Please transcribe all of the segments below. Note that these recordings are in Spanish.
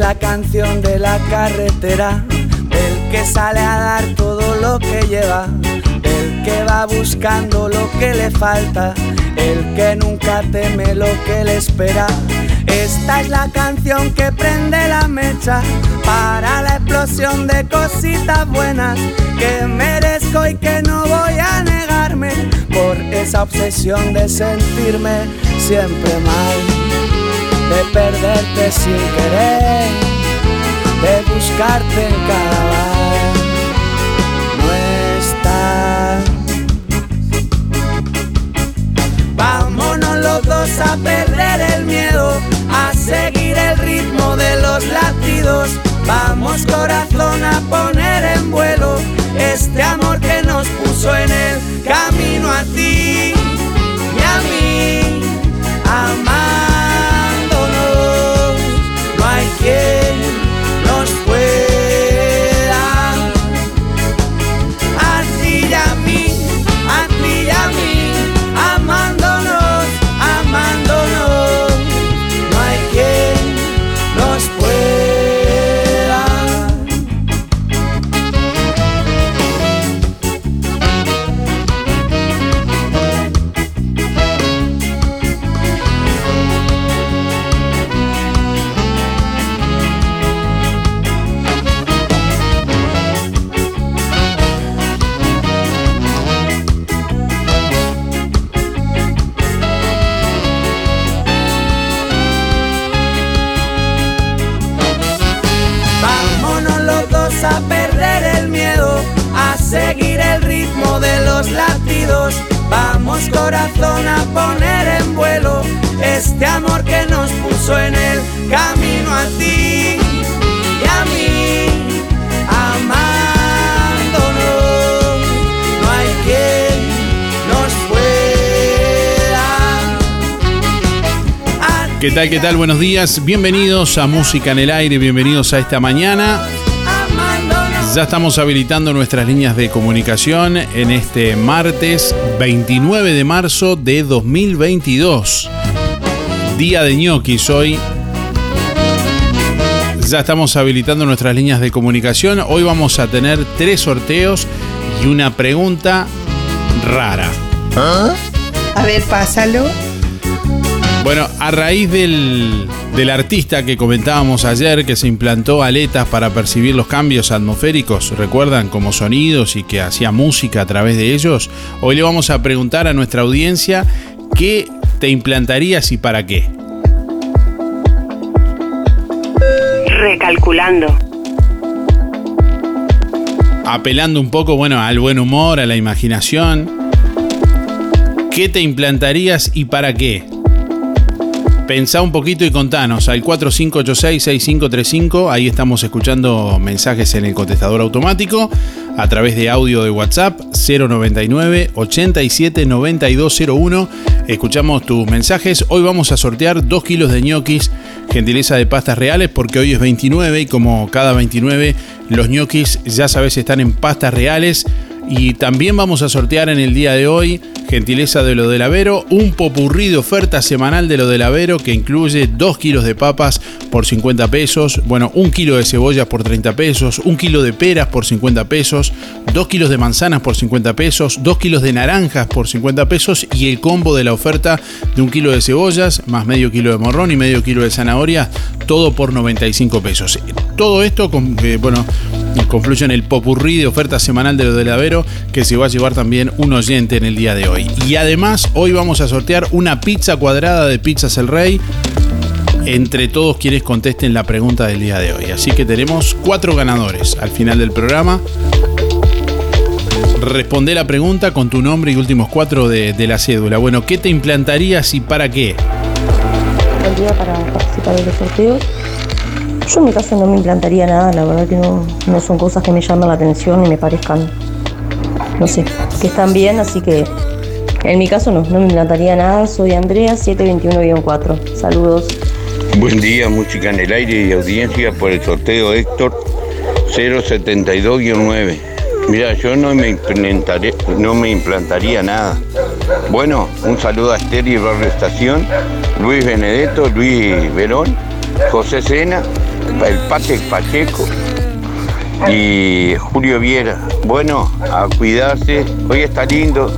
la canción de la carretera, del que sale a dar todo lo que lleva, el que va buscando lo que le falta, el que nunca teme lo que le espera. Esta es la canción que prende la mecha para la explosión de cositas buenas que merezco y que no voy a negarme por esa obsesión de sentirme siempre mal de perderte sin querer, de buscarte en cada bar, no estás. Vámonos los dos a perder el miedo, a seguir el ritmo de los latidos. Vamos corazón a poner en vuelo este amor que nos puso en el camino a ti amor que nos puso en el camino a ti y a mí. Amándonos, no hay quien nos pueda. ¿Qué tal? ¿Qué tal? Buenos días. Bienvenidos a Música en el Aire. Bienvenidos a esta mañana. Ya estamos habilitando nuestras líneas de comunicación en este martes 29 de marzo de 2022. Día de ñoquis hoy. Ya estamos habilitando nuestras líneas de comunicación. Hoy vamos a tener tres sorteos y una pregunta rara. A ver, pásalo. Bueno, a raíz del, del artista que comentábamos ayer, que se implantó aletas para percibir los cambios atmosféricos, recuerdan, como sonidos y que hacía música a través de ellos, hoy le vamos a preguntar a nuestra audiencia qué te implantarías y para qué. Recalculando. Apelando un poco, bueno, al buen humor, a la imaginación. ¿Qué te implantarías y para qué? Pensá un poquito y contanos al 4586-6535. Ahí estamos escuchando mensajes en el contestador automático a través de audio de WhatsApp 099 87 9201. Escuchamos tus mensajes. Hoy vamos a sortear 2 kilos de ñoquis, gentileza de pastas reales, porque hoy es 29 y como cada 29 los ñoquis ya sabes están en pastas reales. Y también vamos a sortear en el día de hoy, gentileza de lo del Avero, un popurrí de oferta semanal de lo del Avero que incluye 2 kilos de papas por 50 pesos, bueno, un kilo de cebollas por 30 pesos, un kilo de peras por 50 pesos, 2 kilos de manzanas por 50 pesos, 2 kilos de naranjas por 50 pesos y el combo de la oferta de un kilo de cebollas más medio kilo de morrón y medio kilo de zanahoria, todo por 95 pesos. Todo esto, con, eh, bueno, confluye en el popurrí de oferta semanal de lo del Avero que se va a llevar también un oyente en el día de hoy. Y además, hoy vamos a sortear una pizza cuadrada de Pizzas El Rey. entre todos quienes contesten la pregunta del día de hoy. Así que tenemos cuatro ganadores al final del programa. Responde la pregunta con tu nombre y últimos cuatro de, la cédula. Bueno, ¿qué te implantarías y para qué? El día para participar de los sorteos. Yo en mi caso no me implantaría nada, la verdad que no, no son cosas que me llamen la atención y me parezcan, no sé, que están bien, así que en mi caso no, no me implantaría nada. Soy Andrea 721-4. Saludos. Buen día, música en el aire y audiencia por el sorteo Héctor 072-9. Mira, yo no me, implantaría, no me implantaría nada. Bueno, un saludo a Esther y Barrio Estación, Luis Benedetto, Luis Verón, José Sena, el Pate Pacheco y Julio Viera. Bueno, a cuidarse. Hoy está lindo.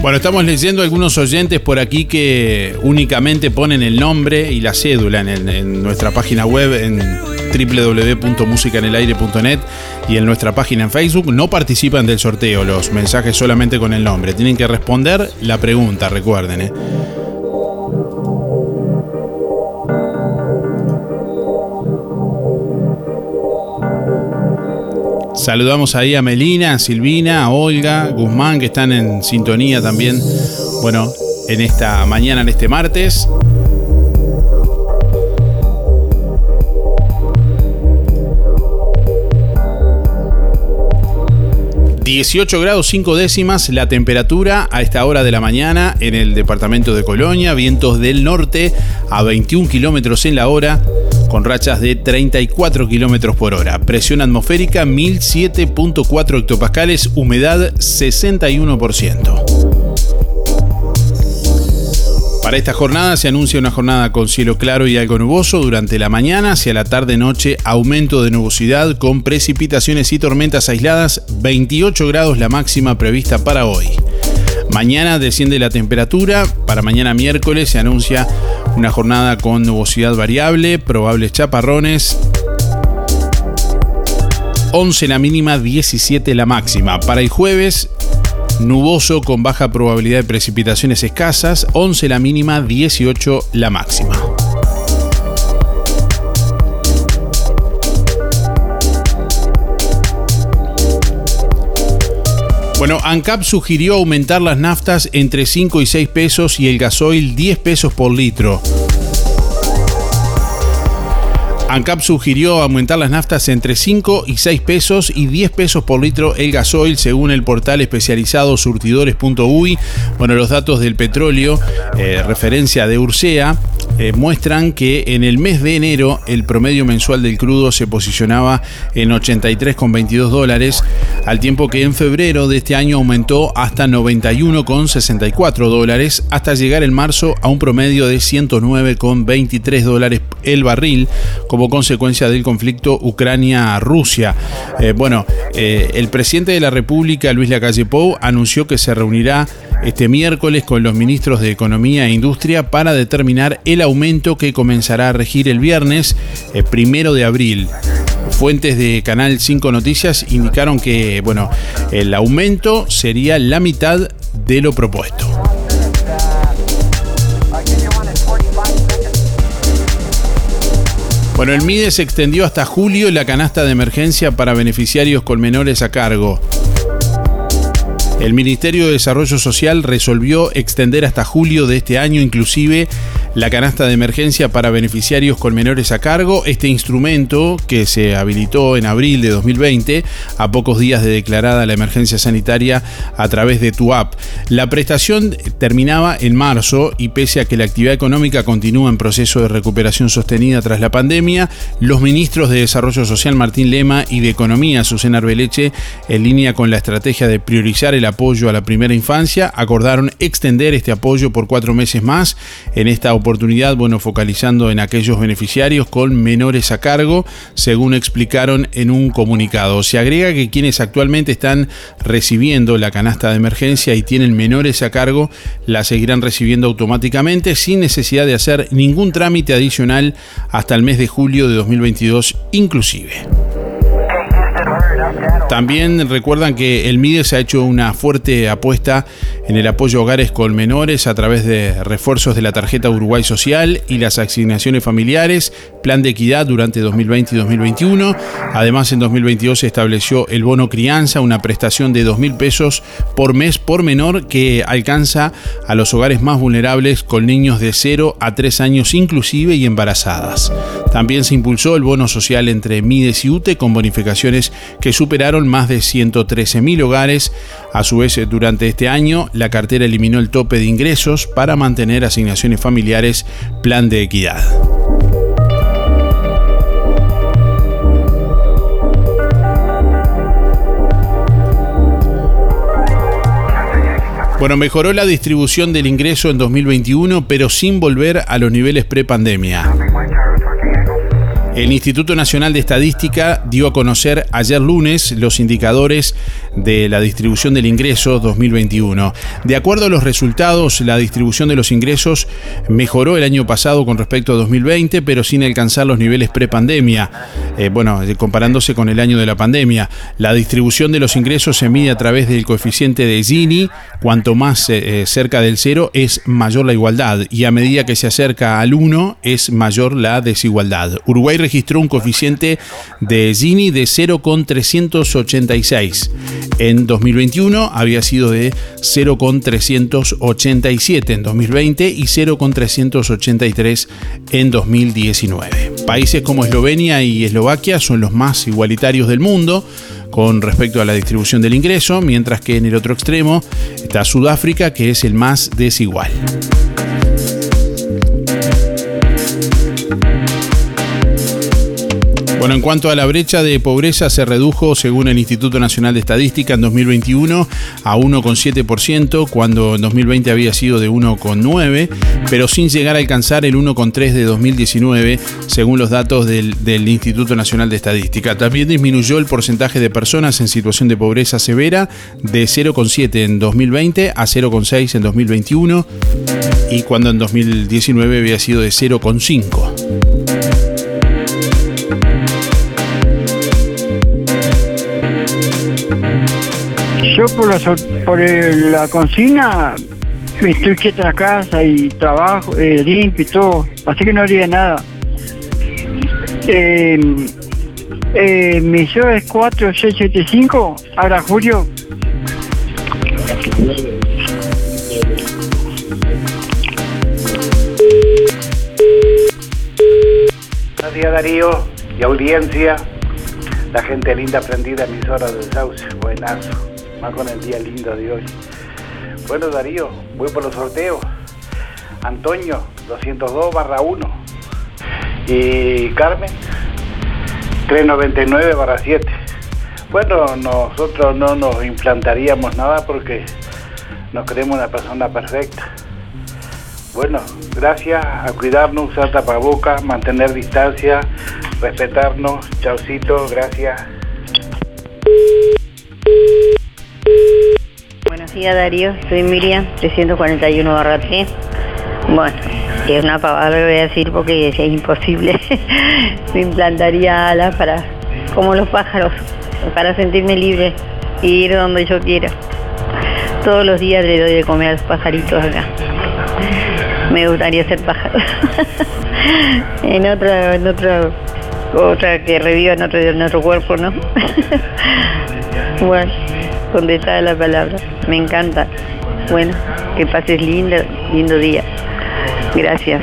Bueno, estamos leyendo algunos oyentes por aquí que únicamente ponen el nombre y la cédula en, nuestra página web en www.musicanelaire.net y en nuestra página en Facebook. No participan del sorteo los mensajes solamente con el nombre. Tienen que responder la pregunta, recuerden. ¿eh? Saludamos ahí a Melina, a Silvina, a Olga, Guzmán, que están en sintonía también, bueno, en esta mañana, en este martes. ...18 grados 5 décimas la temperatura a esta hora de la mañana en el departamento de Colonia, vientos del norte a 21 kilómetros en la hora, con rachas de 34 kilómetros por hora. Presión atmosférica 1007.4 hectopascales, humedad 61%. Para esta jornada se anuncia una jornada con cielo claro y algo nuboso durante la mañana, hacia la tarde-noche aumento de nubosidad con precipitaciones y tormentas aisladas, 28 grados la máxima prevista para hoy. Mañana desciende la temperatura, para mañana miércoles se anuncia una jornada con nubosidad variable, probables chaparrones. 11 la mínima, 17 la máxima. Para el jueves, nuboso con baja probabilidad de precipitaciones escasas, 11 la mínima, 18 la máxima. Bueno, ANCAP sugirió aumentar las naftas entre 5 y 6 pesos y el gasoil 10 pesos por litro. ANCAP sugirió aumentar las naftas entre 5 y 6 pesos y 10 pesos por litro el gasoil según el portal especializado surtidores.uy. Bueno, los datos del petróleo, eh, referencia de Ursea, eh, muestran que en el mes de enero el promedio mensual del crudo se posicionaba en 83,22 dólares, al tiempo que en febrero de este año aumentó hasta 91,64 dólares, hasta llegar en marzo a un promedio de 109,23 dólares el barril, como consecuencia del conflicto Ucrania-Rusia. Eh, bueno, eh, el presidente de la República, Luis Lacalle Pou, anunció que se reunirá este miércoles con los ministros de Economía e Industria para determinar el aumento que comenzará a regir el viernes, eh, primero de abril. Fuentes de Canal 5 Noticias indicaron que, bueno, el aumento sería la mitad de lo propuesto. Bueno, el MIDE se extendió hasta julio la canasta de emergencia para beneficiarios con menores a cargo. El Ministerio de Desarrollo Social resolvió extender hasta julio de este año inclusive la canasta de emergencia para beneficiarios con menores a cargo. Este instrumento, que se habilitó en abril de 2020, a pocos días de declarada la emergencia sanitaria a través de tu app. La prestación terminaba en marzo y pese a que la actividad económica continúa en proceso de recuperación sostenida tras la pandemia, los ministros de Desarrollo Social Martín Lema y de Economía Susana Arbeleche, en línea con la estrategia de priorizar el apoyo a la primera infancia, acordaron extender este apoyo por cuatro meses más en esta oportunidad, bueno, focalizando en aquellos beneficiarios con menores a cargo, según explicaron en un comunicado. Se agrega que quienes actualmente están recibiendo la canasta de emergencia y tienen menores a cargo, la seguirán recibiendo automáticamente sin necesidad de hacer ningún trámite adicional hasta el mes de julio de 2022 inclusive. También recuerdan que el MIDES ha hecho una fuerte apuesta en el apoyo a hogares con menores a través de refuerzos de la tarjeta Uruguay Social y las asignaciones familiares, plan de equidad durante 2020 y 2021. Además, en 2022 se estableció el bono crianza, una prestación de 2 mil pesos por mes por menor que alcanza a los hogares más vulnerables con niños de 0 a 3 años inclusive y embarazadas. También se impulsó el bono social entre MIDES y UTE con bonificaciones que superaron más de 113.000 hogares. A su vez, durante este año, la cartera eliminó el tope de ingresos para mantener asignaciones familiares plan de equidad. Bueno, mejoró la distribución del ingreso en 2021, pero sin volver a los niveles prepandemia. El Instituto Nacional de Estadística dio a conocer ayer lunes los indicadores de la distribución del ingreso 2021. De acuerdo a los resultados, la distribución de los ingresos mejoró el año pasado con respecto a 2020, pero sin alcanzar los niveles prepandemia. Eh, bueno, comparándose con el año de la pandemia. La distribución de los ingresos se mide a través del coeficiente de Gini. Cuanto más eh, eh, cerca del cero es mayor la igualdad y a medida que se acerca al 1 es mayor la desigualdad. Uruguay registró un coeficiente de Gini de 0,386. En 2021 había sido de 0,387 en 2020 y 0,383 en 2019. Países como Eslovenia y Eslovaquia son los más igualitarios del mundo con respecto a la distribución del ingreso, mientras que en el otro extremo está Sudáfrica, que es el más desigual. Bueno, en cuanto a la brecha de pobreza, se redujo, según el Instituto Nacional de Estadística, en 2021 a 1,7%, cuando en 2020 había sido de 1,9%, pero sin llegar a alcanzar el 1,3% de 2019, según los datos del, del Instituto Nacional de Estadística. También disminuyó el porcentaje de personas en situación de pobreza severa de 0,7 en 2020 a 0,6 en 2021 y cuando en 2019 había sido de 0,5. Yo por la, por la consigna estoy quieta en la casa y trabajo, eh, limpio y todo, así que no haría nada. Eh, eh, mi show es 4675, ahora Julio. Buenos días Darío y audiencia, la gente linda prendida horas del Sauce, buenazo más con el día lindo de hoy. Bueno, Darío, voy por los sorteos. Antonio, 202 barra 1. Y Carmen, 399 barra 7. Bueno, nosotros no nos implantaríamos nada porque nos creemos una persona perfecta. Bueno, gracias a cuidarnos, usar tapabocas, mantener distancia, respetarnos. Chaucito, gracias. Buenos días Darío, soy Miriam, 341 barra 3. Bueno, es una pavada lo voy a decir porque es imposible. Me implantaría alas para, como los pájaros, para sentirme libre y ir donde yo quiera. Todos los días le doy de comer a los pajaritos acá. Me gustaría ser pájaro. en otra, en otra, otra que reviva en otro, en otro cuerpo, ¿no? bueno donde está la palabra. Me encanta. Bueno, que pases lindo, lindo día. Gracias.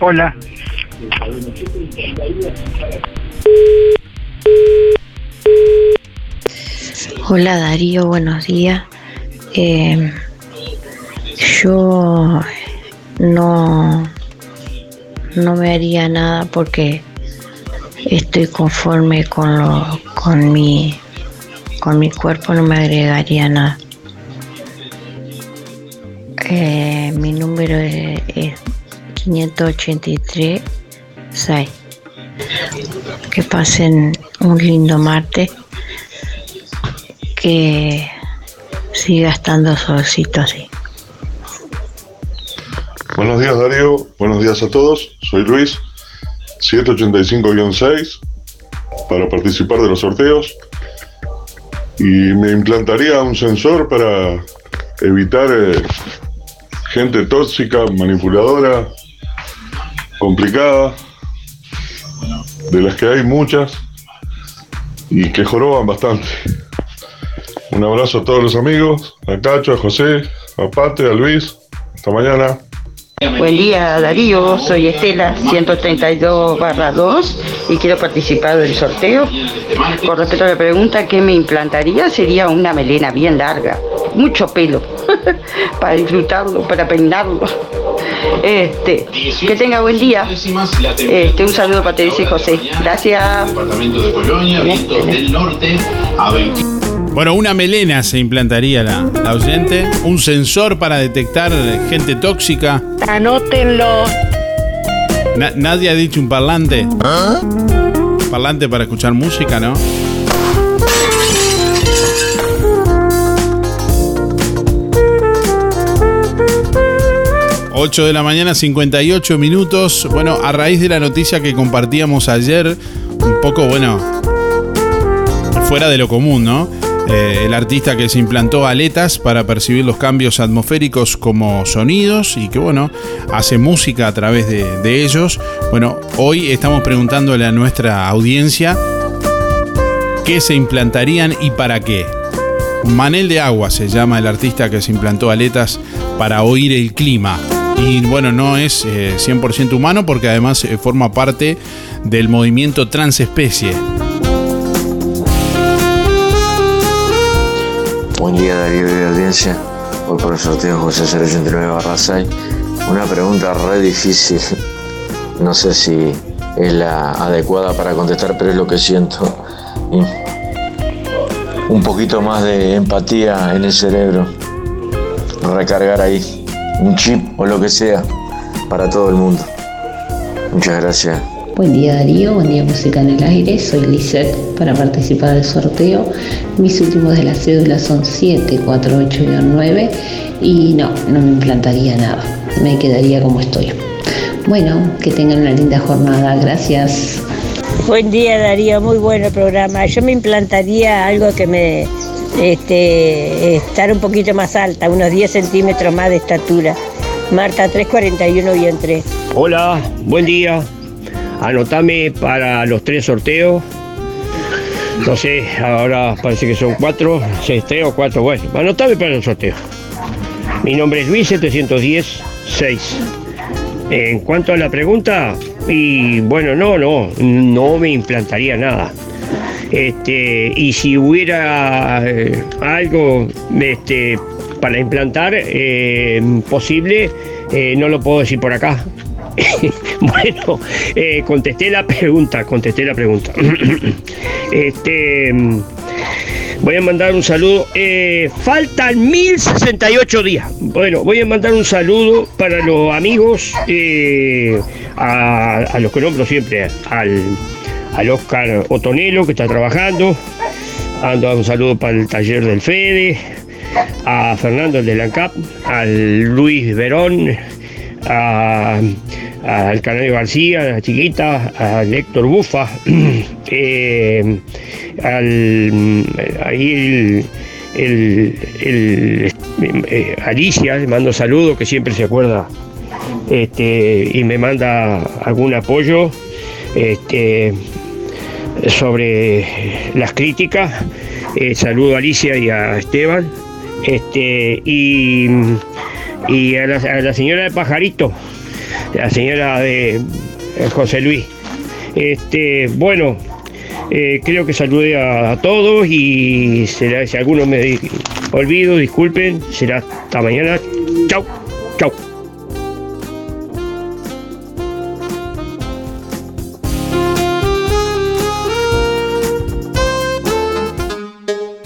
Hola. Hola Darío, buenos días. Eh, yo no no me haría nada porque estoy conforme con lo, con mi con mi cuerpo no me agregaría nada. Eh, mi número es, 583 6. Que pasen un lindo martes. Que siga estando solcito así. Buenos días Darío, buenos días a todos soy Luis, 785-6 para participar de los sorteos y me implantaría un sensor para evitar eh, gente tóxica, manipuladora, complicada, de las que hay muchas y que joroban bastante. Un abrazo a todos los amigos, a Cacho, a José, a Pate, a Luis. Hasta mañana. Buen día Darío, soy Estela 132 2 y quiero participar del sorteo. Con respecto a la pregunta que me implantaría sería una melena bien larga, mucho pelo, para disfrutarlo, para peinarlo. Este, que tenga buen día. Este, un saludo para Teresa y José. Gracias. Bueno, una melena se implantaría la, la oyente, un sensor para detectar gente tóxica. Anótenlo. Na- nadie ha dicho un parlante. Parlante para escuchar música, ¿no? ...8 de la mañana, 58 minutos. Bueno, a raíz de la noticia que compartíamos ayer... ...un poco, bueno... ...fuera de lo común, ¿no? Eh, el artista que se implantó aletas para percibir los cambios atmosféricos como sonidos y que bueno, hace música a través de, ellos. Bueno, hoy estamos preguntándole a nuestra audiencia qué se implantarían y para qué. Manel de Agua se llama el artista que se implantó aletas para oír el clima. Y bueno, no es eh, 100% humano porque además eh, forma parte del movimiento transespecie. Buen día Darío de audiencia. Voy por el sorteo José 089 barra 6. Una pregunta re difícil. No sé si es la adecuada para contestar, pero es lo que siento. Un poquito más de empatía en el cerebro. Recargar ahí un chip o lo que sea para todo el mundo. Muchas gracias. Buen día Darío, buen día Música en el Aire, soy Lisette para participar del sorteo. Mis últimos de la cédula son 748-9 y no, no me implantaría nada, me quedaría como estoy. Bueno, que tengan una linda jornada, gracias. Buen día Darío, muy bueno el programa. Yo me implantaría algo que me este, estar un poquito más alta, unos 10 centímetros más de estatura. Marta 341 y 3. Hola, buen día. Anotame para los tres sorteos. No sé, ahora parece que son cuatro, seis, tres o cuatro. Bueno, anotame para los sorteos. Mi nombre es Luis 710 6. En cuanto a la pregunta, y bueno, no, no, no me implantaría nada. Este, y si hubiera eh, algo este, para implantar eh, posible, eh, no lo puedo decir por acá. bueno, eh, contesté la pregunta, contesté la pregunta. este, voy a mandar un saludo. Eh, faltan 1068 días. Bueno, voy a mandar un saludo para los amigos, eh, a, los que nombro siempre, al, al Oscar Otonelo que está trabajando. Ando un saludo para el taller del Fede, a Fernando el de la ANCAP, al Luis Verón, a- al Canario García, a chiquita, al Héctor Bufa, eh, al ahí el- eh, Alicia, le mando saludos que siempre se acuerda este, y me manda algún apoyo este, sobre las críticas. Eh, saludo a Alicia y a Esteban. Este, y, y a, la, señora de Pajarito, la señora de eh, José Luis. Este, bueno, eh, creo que saludé a, todos y será, si alguno me olvido, disculpen, será hasta mañana. Chau, chau.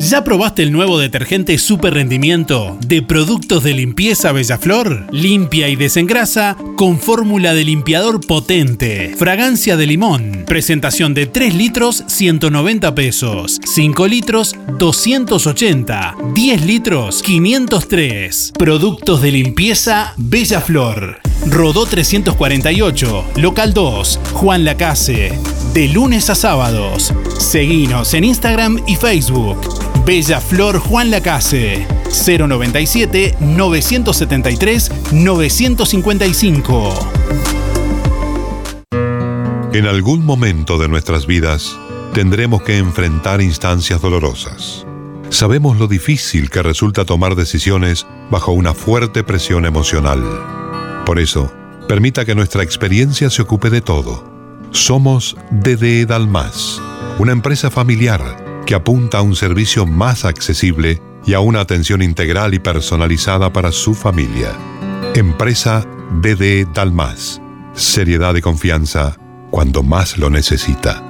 ¿Ya probaste el nuevo detergente super rendimiento de productos de limpieza Bellaflor? Limpia y desengrasa con fórmula de limpiador potente, fragancia de limón, presentación de 3 litros 190 pesos, 5 litros 280, 10 litros 503. Productos de limpieza Bellaflor. Rodó 348, local 2, Juan Lacase. De lunes a sábados. Seguinos en Instagram y Facebook. Bella Flor Juan Lacase. 097 973 955. En algún momento de nuestras vidas tendremos que enfrentar instancias dolorosas. Sabemos lo difícil que resulta tomar decisiones bajo una fuerte presión emocional. Por eso, permita que nuestra experiencia se ocupe de todo. Somos DD Dalmas, una empresa familiar que apunta a un servicio más accesible y a una atención integral y personalizada para su familia. Empresa DD Dalmas. Seriedad y confianza cuando más lo necesita.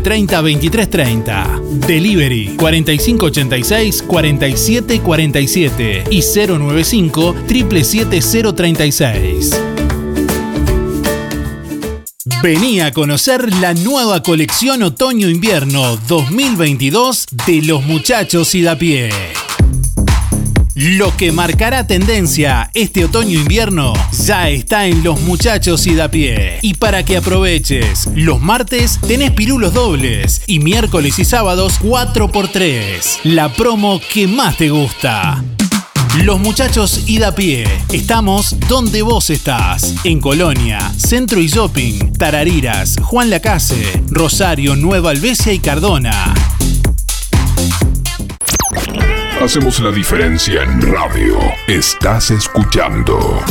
30 23 30. Delivery 4586 47 47 y 095 777 036. Vení a conocer la nueva colección Otoño-Invierno 2022 de los muchachos y da pie. Lo que marcará tendencia este otoño-invierno ya está en los muchachos y da pie. Y para que aproveches, los martes tenés pirulos dobles y miércoles y sábados 4x3. La promo que más te gusta. Los muchachos y da pie. Estamos donde vos estás. En Colonia, Centro y Shopping, Tarariras, Juan Lacase, Rosario, Nueva Albesia y Cardona. Hacemos la diferencia en radio. Estás escuchando.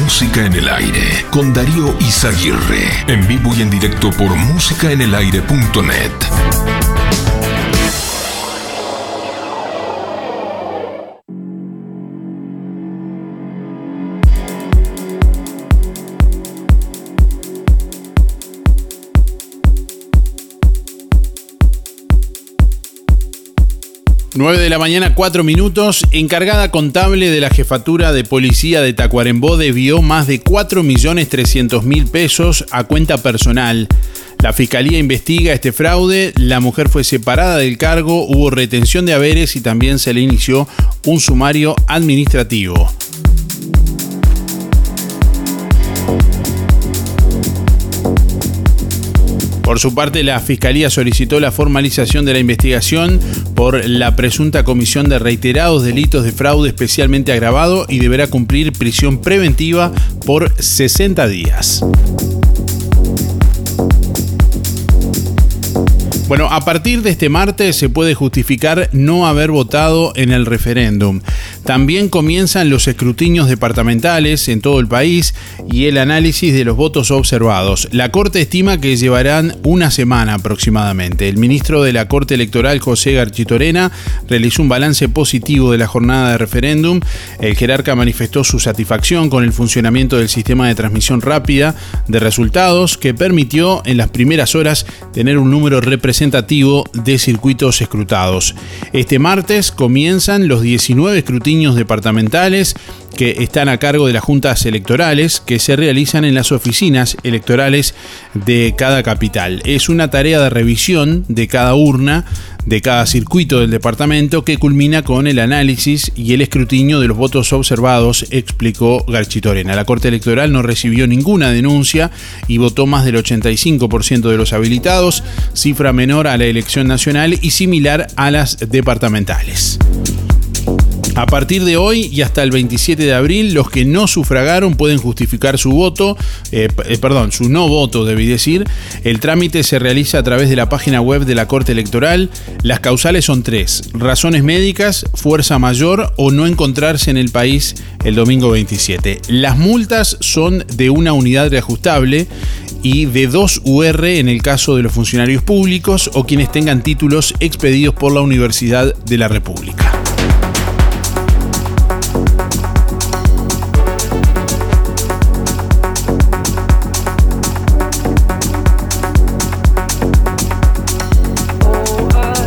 Música en el aire con Darío Izaguirre. En vivo y en directo por musicaenelaire.net. 9 de la mañana, 4 minutos. Encargada contable de la jefatura de policía de Tacuarembó debió más de 4.300.000 pesos a cuenta personal. La fiscalía investiga este fraude. La mujer fue separada del cargo, hubo retención de haberes y también se le inició un sumario administrativo. Por su parte, la Fiscalía solicitó la formalización de la investigación por la presunta comisión de reiterados delitos de fraude especialmente agravado y deberá cumplir prisión preventiva por 60 días. Bueno, a partir de este martes se puede justificar no haber votado en el referéndum. También comienzan los escrutinios departamentales en todo el país y el análisis de los votos observados. La Corte estima que llevarán una semana aproximadamente. El ministro de la Corte Electoral, José Garchitorena, realizó un balance positivo de la jornada de referéndum. El jerarca manifestó su satisfacción con el funcionamiento del sistema de transmisión rápida de resultados que permitió en las primeras horas tener un número representativo de circuitos escrutados. Este martes comienzan los 19 escrutinios departamentales que están a cargo de las juntas electorales que se realizan en las oficinas electorales de cada capital. Es una tarea de revisión de cada urna, de cada circuito del departamento que culmina con el análisis y el escrutinio de los votos observados, explicó Garchitorena. La Corte Electoral no recibió ninguna denuncia y votó más del 85% de los habilitados, cifra menor a la elección nacional y similar a las departamentales. A partir de hoy y hasta el 27 de abril, los que no sufragaron pueden justificar su voto, eh, eh, perdón, su no voto, debí decir. El trámite se realiza a través de la página web de la Corte Electoral. Las causales son tres: razones médicas, fuerza mayor o no encontrarse en el país el domingo 27. Las multas son de una unidad reajustable y de 2 UR en el caso de los funcionarios públicos o quienes tengan títulos expedidos por la Universidad de la República.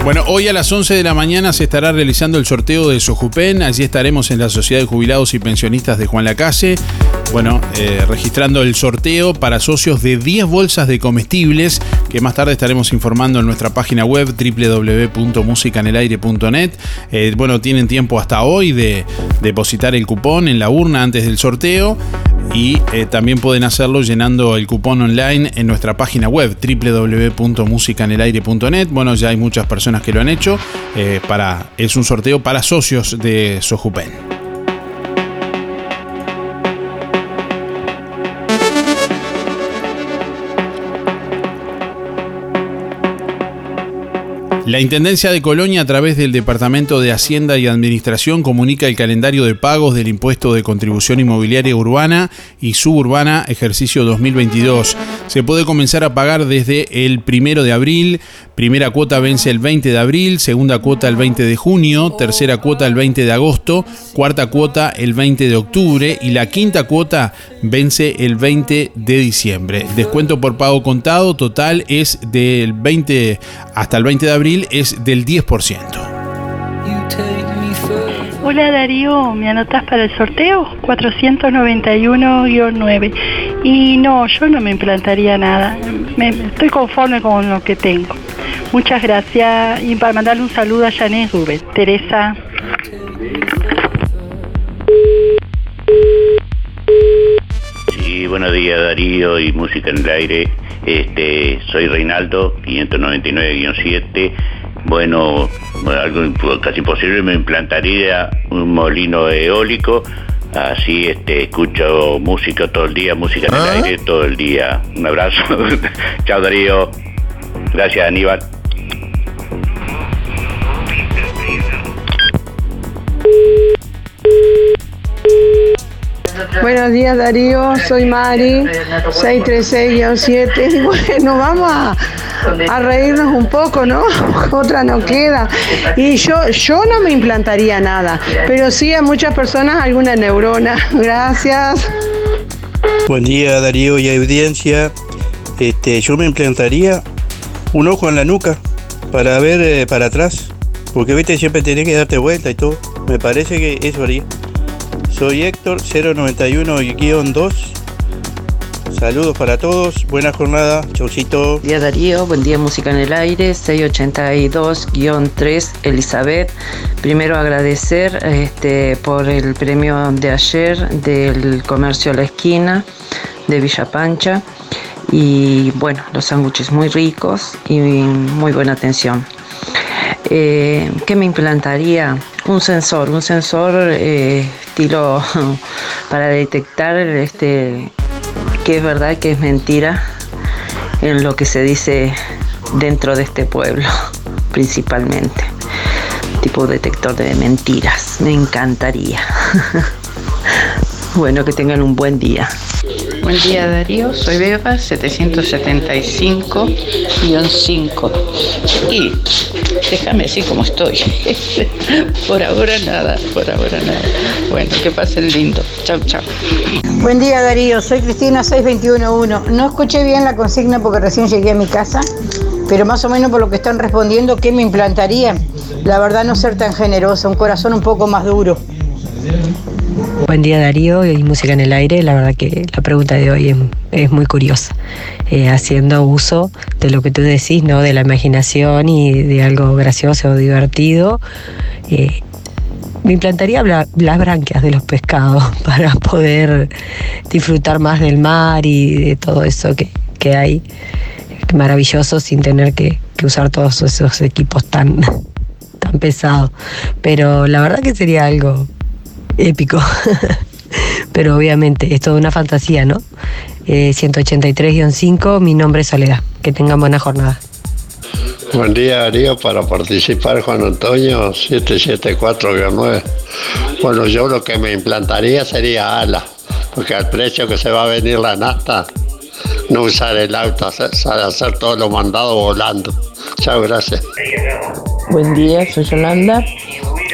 Bueno, hoy a las 11 de la mañana se estará realizando el sorteo de Sojupen. Allí estaremos en la Sociedad de Jubilados y Pensionistas de Juan Lacase. Bueno, eh, registrando el sorteo para socios de 10 bolsas de comestibles que más tarde estaremos informando en nuestra página web www.musicanelaire.net. Eh, bueno, tienen tiempo hasta hoy de depositar el cupón en la urna antes del sorteo y eh, también pueden hacerlo llenando el cupón online en nuestra página web www.musicanelaire.net. Bueno, ya hay muchas personas que lo han hecho. para, es un sorteo para socios de Sojupen. La Intendencia de Colonia, a través del Departamento de Hacienda y Administración, comunica el calendario de pagos del impuesto de contribución inmobiliaria urbana y suburbana ejercicio 2022. Se puede comenzar a pagar desde el primero de abril. Primera cuota vence el 20 de abril, segunda cuota el 20 de junio, tercera cuota el 20 de agosto, cuarta cuota el 20 de octubre y la quinta cuota vence el 20 de diciembre. Descuento por pago contado total es del 20 hasta el 20 de abril es del 10%. Hola Darío, ¿me anotas para el sorteo? 491-9. Y no, yo no me implantaría nada. Estoy conforme con lo que tengo. Muchas gracias. Y para mandarle un saludo a Janet Rubén. Teresa. Sí, buenos días Darío y Música en el Aire. Este, soy Reinaldo, 599-7. Bueno, algo casi imposible, me implantaría un molino eólico. Así este, escucho música todo el día, música en el ¿Ah? aire todo el día. Un abrazo. Chao Darío. Gracias Aníbal. Buenos días Darío, soy Mari, 636-7 y bueno, vamos a, a reírnos un poco, ¿no? Otra no queda. Y yo, yo no me implantaría nada, pero sí a muchas personas alguna neurona. Gracias. Buen día Darío y audiencia. Este, yo me implantaría un ojo en la nuca para ver eh, para atrás. Porque siempre tenés que darte vuelta y todo. Me parece que eso haría. Soy Héctor 091-2. Saludos para todos, buena jornada, chaucito. Día Darío, buen día Música en el Aire, 682-3 Elizabeth. Primero agradecer este, por el premio de ayer del comercio a la esquina de Villa Pancha y bueno, los sándwiches muy ricos y muy buena atención. Eh, ¿Qué me implantaría? Un sensor, un sensor eh, estilo para detectar este, que es verdad, que es mentira en lo que se dice dentro de este pueblo, principalmente. Tipo detector de mentiras, me encantaría. bueno, que tengan un buen día. Buen día Darío, soy Beba 775-5 y déjame así como estoy. por ahora nada, por ahora nada. Bueno, que pasen lindo. Chau, chau. Buen día Darío, soy Cristina 6211. No escuché bien la consigna porque recién llegué a mi casa, pero más o menos por lo que están respondiendo, ¿qué me implantaría? La verdad no ser tan generosa, un corazón un poco más duro. Buen día Darío y Música en el Aire. La verdad que la pregunta de hoy es, muy curiosa. Eh, haciendo uso de lo que tú decís, ¿no? De la imaginación y de algo gracioso o divertido. eh, me implantaría las branquias de los pescados para poder disfrutar más del mar y de todo eso que, que hay maravilloso sin tener que, que usar todos esos equipos tan, tan pesado. Pero la verdad que sería algo épico. Pero obviamente es toda una fantasía, ¿no? Eh, 183-5, mi nombre es Soledad. Que tengan buena jornada. Buen día, Darío, para participar Juan Antonio 774-9. Bueno, yo lo que me implantaría sería ala, porque al precio que se va a venir la nafta, no usar el auto, hacer, hacer todo lo mandado volando. Chao, gracias. Buen día, soy Yolanda.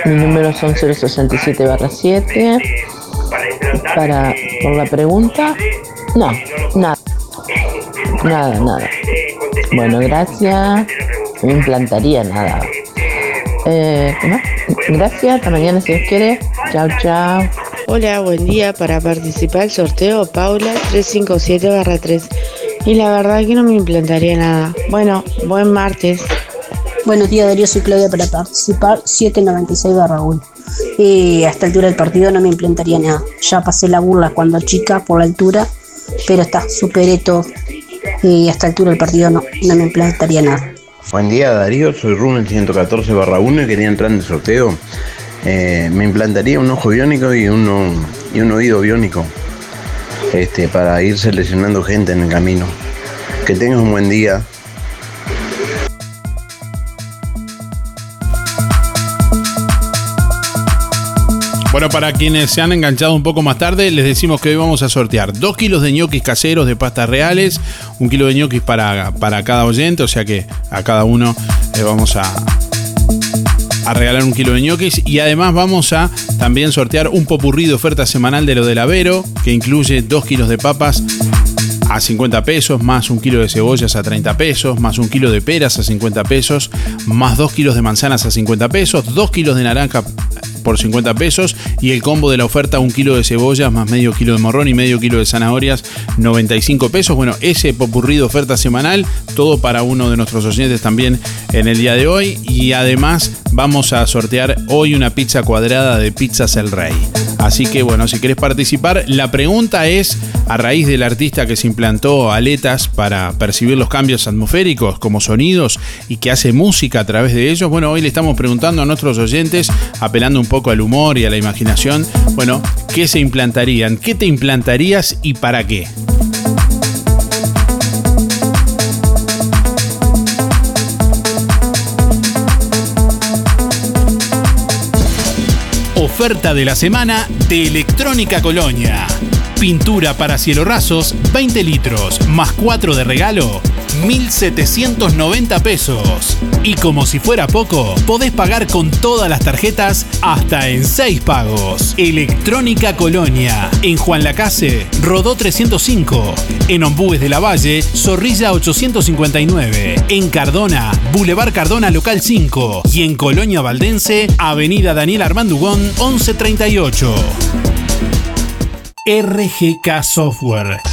Mi número son 067-7. Para, por la pregunta, no, nada. Nada, nada. Bueno, gracias. No me implantaría nada. Eh, ¿qué más? Gracias, hasta mañana si Dios quiere. Chao, chao. Hola, buen día. Para participar del sorteo, Paula 357-3. Y la verdad que no me implantaría nada. Bueno, buen martes. Buenos días, Darío. Soy Claudia para participar 796 1. Y a esta altura del partido no me implantaría nada. Ya pasé la burla cuando chica por la altura, pero está, superé todo. Y a esta altura del partido no, no me implantaría nada. Buen día Darío, soy Runel 114 barra 1 y quería entrar en el sorteo. Eh, me implantaría un ojo biónico y, uno, y un oído biónico este, para ir seleccionando gente en el camino. Que tengas un buen día. Bueno, para quienes se han enganchado un poco más tarde, les decimos que hoy vamos a sortear 2 kilos de ñoquis caseros de pastas reales, un kilo de ñoquis para, para cada oyente, o sea que a cada uno eh, vamos a, a regalar un kilo de ñoquis. Y además vamos a también sortear un popurrí de oferta semanal de lo del Avero, que incluye 2 kilos de papas a 50 pesos, más un kilo de cebollas a 30 pesos, más un kilo de peras a 50 pesos, más 2 kilos de manzanas a 50 pesos, 2 kilos de naranja por 50 pesos. Y el combo de la oferta un kilo de cebollas más medio kilo de morrón y medio kilo de zanahorias 95 pesos. Bueno ese popurrido oferta semanal todo para uno de nuestros oyentes también en el día de hoy. Y además vamos a sortear hoy una pizza cuadrada de Pizzas El Rey. Así que bueno si querés participar la pregunta es a raíz del artista que se implantó aletas para percibir los cambios atmosféricos como sonidos y que hace música a través de ellos bueno hoy le estamos preguntando a nuestros oyentes apelando un poco al humor y a la imaginación, bueno, ¿qué se implantarían? ¿Qué te implantarías y para qué? Oferta de la semana de Electrónica Colonia. Pintura para cielo rasos, 20 litros, más 4 de regalo, 1.790 pesos. Y como si fuera poco, podés pagar con todas las tarjetas hasta en 6 pagos. Electrónica Colonia, en Juan Lacase, Rodó 305, en Ombúes de la Valle, Zorrilla 859, en Cardona, Boulevard Cardona Local 5 y en Colonia Valdense, Avenida Daniel Armandugón 1138. RGK Software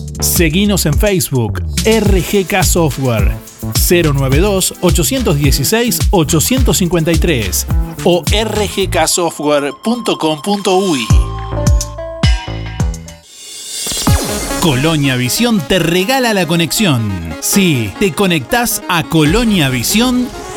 Seguinos en Facebook, RGK Software, 092-816-853 o rgksoftware.com.uy. Colonia Visión te regala la conexión. Sí, te conectás a Colonia Visión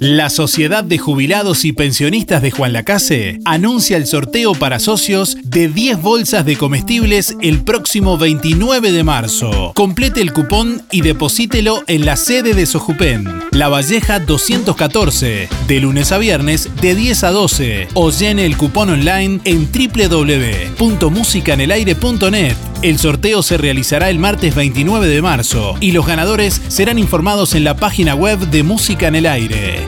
La Sociedad de Jubilados y Pensionistas de Juan Lacase anuncia el sorteo para socios de 10 bolsas de comestibles el próximo 29 de marzo. Complete el cupón y deposítelo en la sede de Sojupen, La Valleja 214, de lunes a viernes de 10 a 12 o llene el cupón online en www.musicanelaire.net. El sorteo se realizará el martes 29 de marzo y los ganadores serán informados en la página web de Música en el Aire.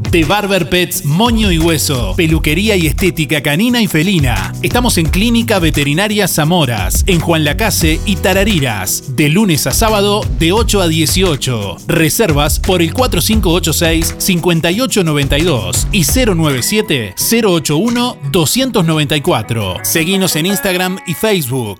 De Barber Pets, Moño y Hueso. Peluquería y estética canina y felina. Estamos en Clínica Veterinaria Zamoras, en Juan Lacase y Tarariras. De lunes a sábado, de 8 a 18. Reservas por el 4586-5892 y 097-081-294. Seguinos en Instagram y Facebook.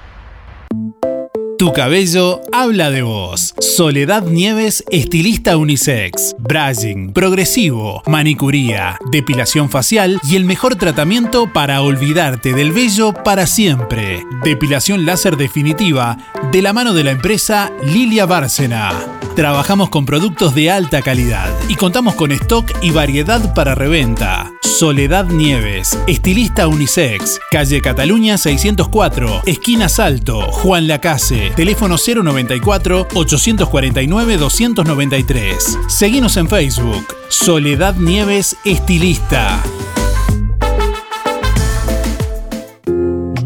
Tu cabello habla de vos. Soledad Nieves, estilista unisex. Brushing, progresivo, manicuría, depilación facial y el mejor tratamiento para olvidarte del vello para siempre. Depilación láser definitiva de la mano de la empresa Lilia Bárcena. Trabajamos con productos de alta calidad y contamos con stock y variedad para reventa. Soledad Nieves, estilista unisex, calle Cataluña 604, esquina Salto, Juan Lacase, teléfono 094-849-293. Seguimos en Facebook, Soledad Nieves, estilista.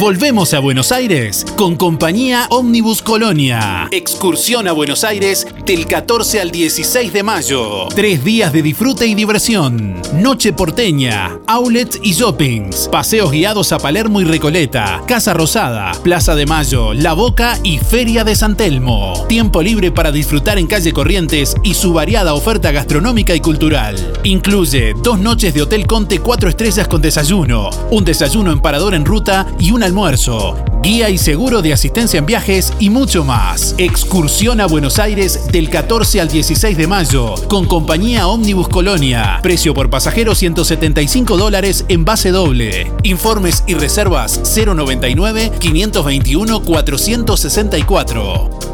Volvemos a Buenos Aires con compañía Omnibus Colonia. Excursión a Buenos Aires del 14 al 16 de mayo. Tres días de disfrute y diversión. Noche porteña, outlets y shoppings. Paseos guiados a Palermo y Recoleta. Casa Rosada, Plaza de Mayo, La Boca y Feria de San Telmo. Tiempo libre para disfrutar en calle Corrientes y su variada oferta gastronómica y cultural. Incluye dos noches de Hotel Conte 4 estrellas con desayuno, un desayuno en parador en ruta y un almuerzo. guía y seguro de asistencia en viajes y mucho más. Excursión a Buenos Aires del 14 al 16 de mayo con compañía Omnibus Colonia. Precio por pasajero 175 dólares en base doble. Informes y reservas 099 521 464.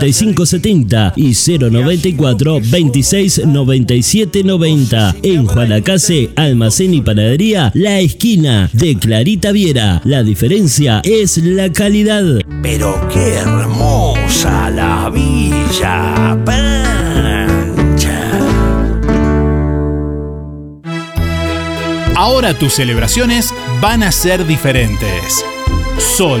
5570 y 094 26 97 90. En Juanacase, Almacén y Panadería, La Esquina de Clarita Viera. La diferencia es la calidad. Pero qué hermosa la Villa Pancha. Ahora tus celebraciones van a ser diferentes. Sol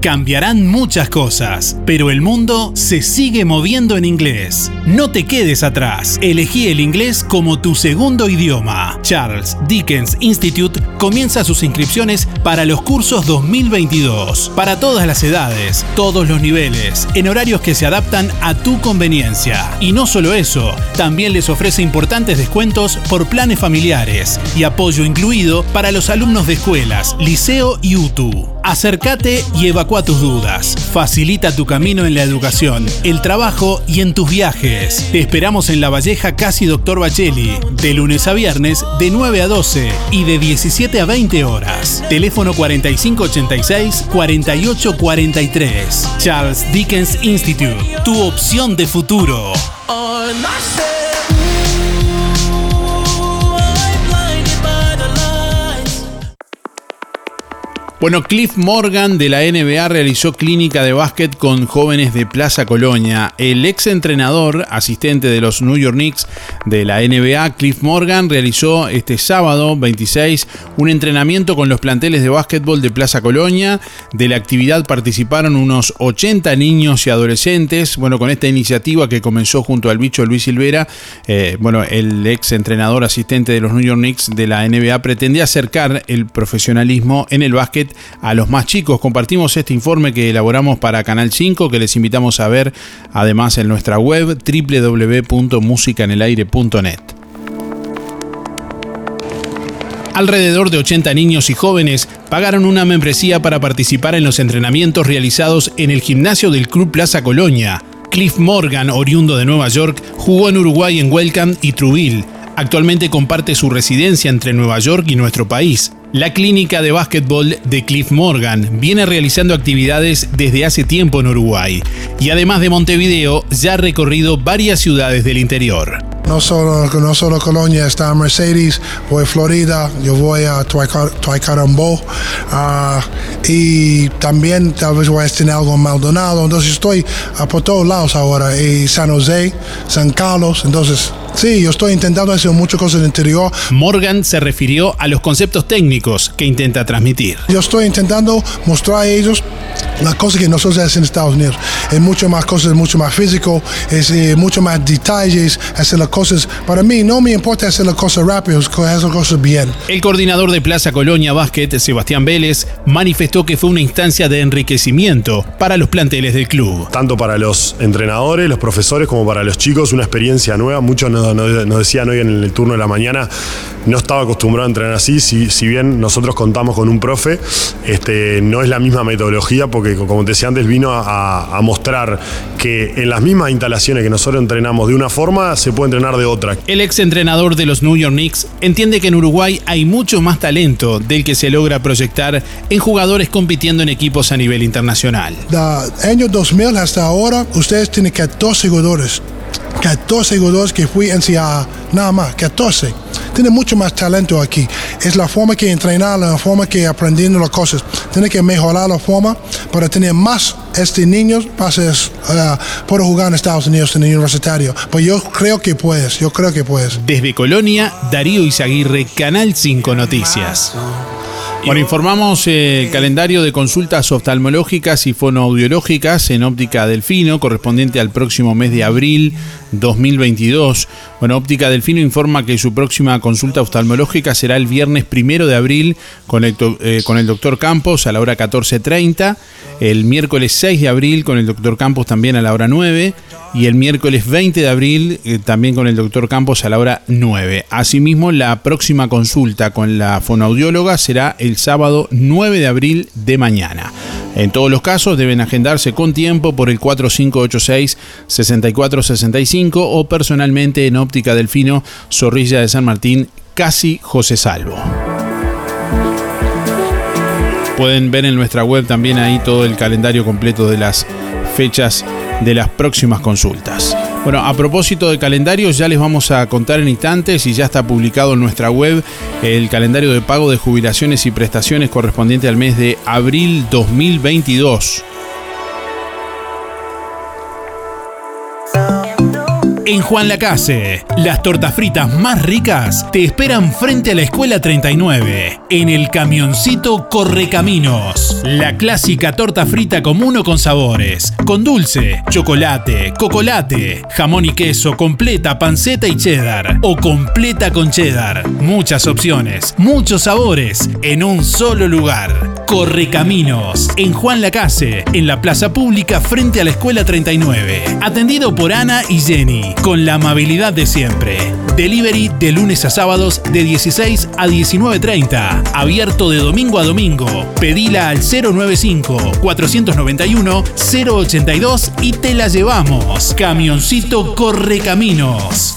Cambiarán muchas cosas, pero el mundo se sigue moviendo en inglés. No te quedes atrás. Elegí el inglés como tu segundo idioma. Charles Dickens Institute comienza sus inscripciones para los cursos 2022. Para todas las edades, todos los niveles, en horarios que se adaptan a tu conveniencia. Y no solo eso, también les ofrece importantes descuentos por planes familiares y apoyo incluido para los alumnos de escuelas, liceo y UTU. Acércate y evacúa tus dudas. Facilita tu camino en la educación, el trabajo y en tus viajes. Te esperamos en La Valleja Casi Doctor Bacheli, de lunes a viernes de 9 a 12 y de 17 a 20 horas. Teléfono 4586-4843. Charles Dickens Institute, tu opción de futuro. Bueno, Cliff Morgan de la NBA realizó clínica de básquet con jóvenes de Plaza Colonia. El ex entrenador, asistente de los New York Knicks de la NBA, Cliff Morgan, realizó este sábado 26 un entrenamiento con los planteles de básquetbol de Plaza Colonia. De la actividad participaron unos 80 niños y adolescentes. Bueno, con esta iniciativa que comenzó junto al bicho Luis Silvera, eh, bueno, el ex entrenador asistente de los New York Knicks de la NBA pretendía acercar el profesionalismo en el básquet a los más chicos. Compartimos este informe que elaboramos para Canal 5 que les invitamos a ver además en nuestra web www.musicanelaire.net. Alrededor de 80 niños y jóvenes pagaron una membresía para participar en los entrenamientos realizados en el gimnasio del Club Plaza Colonia. Cliff Morgan, oriundo de Nueva York, jugó en Uruguay en Welcome y Truville. Actualmente comparte su residencia entre Nueva York y nuestro país. La clínica de básquetbol de Cliff Morgan viene realizando actividades desde hace tiempo en Uruguay y además de Montevideo ya ha recorrido varias ciudades del interior. No solo, no solo Colonia, está Mercedes, voy a Florida, yo voy a Tuacarambó ah, y también tal vez voy a tener algo en Maldonado. Entonces estoy por todos lados ahora, y San José, San Carlos, entonces Sí, yo estoy intentando hacer muchas cosas en el interior. Morgan se refirió a los conceptos técnicos que intenta transmitir. Yo estoy intentando mostrar a ellos las cosas que nosotros hacemos en Estados Unidos. Es mucho más cosas, mucho más físico, es eh, mucho más detalles, hacer las cosas. Para mí no me importa hacer las cosas rápido, hacer las cosas bien. El coordinador de Plaza Colonia Básquet, Sebastián Vélez, manifestó que fue una instancia de enriquecimiento para los planteles del club. Tanto para los entrenadores, los profesores, como para los chicos, una experiencia nueva, mucho nos, nos- nos decían hoy en el turno de la mañana, no estaba acostumbrado a entrenar así, si, si bien nosotros contamos con un profe, este, no es la misma metodología porque como te decía antes vino a, a mostrar que en las mismas instalaciones que nosotros entrenamos de una forma, se puede entrenar de otra. El ex entrenador de los New York Knicks entiende que en Uruguay hay mucho más talento del que se logra proyectar en jugadores compitiendo en equipos a nivel internacional. del año 2000 hasta ahora, ustedes tienen 14 jugadores. 14 jugadores que fui en NCAA, nada más, 14. Tiene mucho más talento aquí. Es la forma que entrenar, la forma que aprendiendo las cosas. Tiene que mejorar la forma para tener más este niños para eh, poder jugar en Estados Unidos en el universitario. Pues yo creo que puedes, yo creo que puedes. Desde Colonia, Darío Izaguirre, Canal 5 Noticias. Bueno, informamos eh, el calendario de consultas oftalmológicas y fonoaudiológicas en Óptica Delfino, correspondiente al próximo mes de abril 2022. Bueno, Óptica Delfino informa que su próxima consulta oftalmológica será el viernes primero de abril con el, eh, con el doctor Campos a la hora 14.30, el miércoles 6 de abril con el doctor Campos también a la hora 9 y el miércoles 20 de abril eh, también con el doctor Campos a la hora 9. Asimismo, la próxima consulta con la fonoaudióloga será el sábado 9 de abril de mañana. En todos los casos deben agendarse con tiempo por el 4586-6465 o personalmente en Óptica Delfino, Zorrilla de San Martín, casi José Salvo. Pueden ver en nuestra web también ahí todo el calendario completo de las fechas de las próximas consultas. Bueno, a propósito de calendarios, ya les vamos a contar en instantes y ya está publicado en nuestra web el calendario de pago de jubilaciones y prestaciones correspondiente al mes de abril 2022. En Juan Lacase, las tortas fritas más ricas te esperan frente a la Escuela 39, en el camioncito Correcaminos. La clásica torta frita común o con sabores, con dulce, chocolate, cocolate, jamón y queso, completa, panceta y cheddar, o completa con cheddar. Muchas opciones, muchos sabores, en un solo lugar. Correcaminos, en Juan Lacase, en la plaza pública frente a la Escuela 39. Atendido por Ana y Jenny, con la amabilidad de siempre. Delivery de lunes a sábados de 16 a 19.30. Abierto de domingo a domingo. Pedila al 095-491-082 y te la llevamos. Camioncito Correcaminos.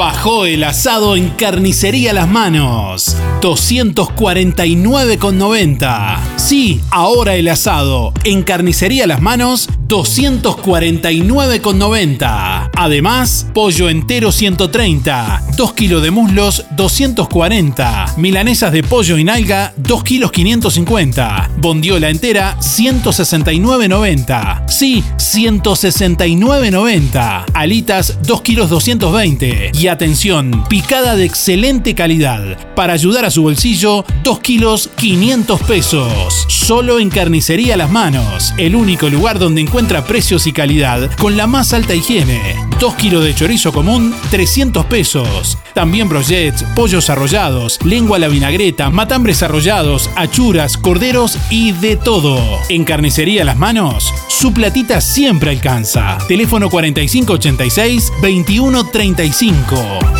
Bajó el asado en Carnicería Las Manos. 249,90. Sí, ahora el asado. En Carnicería Las Manos, 249,90. Además, pollo entero 130. 2 kilos de muslos, 240. Milanesas de pollo y nalga, 2 kilos 550. Bondiola entera, 169,90. Sí, 169,90. Alitas, 2 kilos 220. Y atención, picada de excelente calidad. Para ayudar a su bolsillo, 2 kilos 500 pesos. Solo en Carnicería Las Manos, el único lugar donde encuentra precios y calidad con la más alta higiene. 2 kilos de chorizo común, 300 pesos. También brochets, pollos arrollados, lengua a la vinagreta, matambres arrollados, achuras, corderos y de todo. En Carnicería Las Manos, su platita siempre alcanza. Teléfono Oh.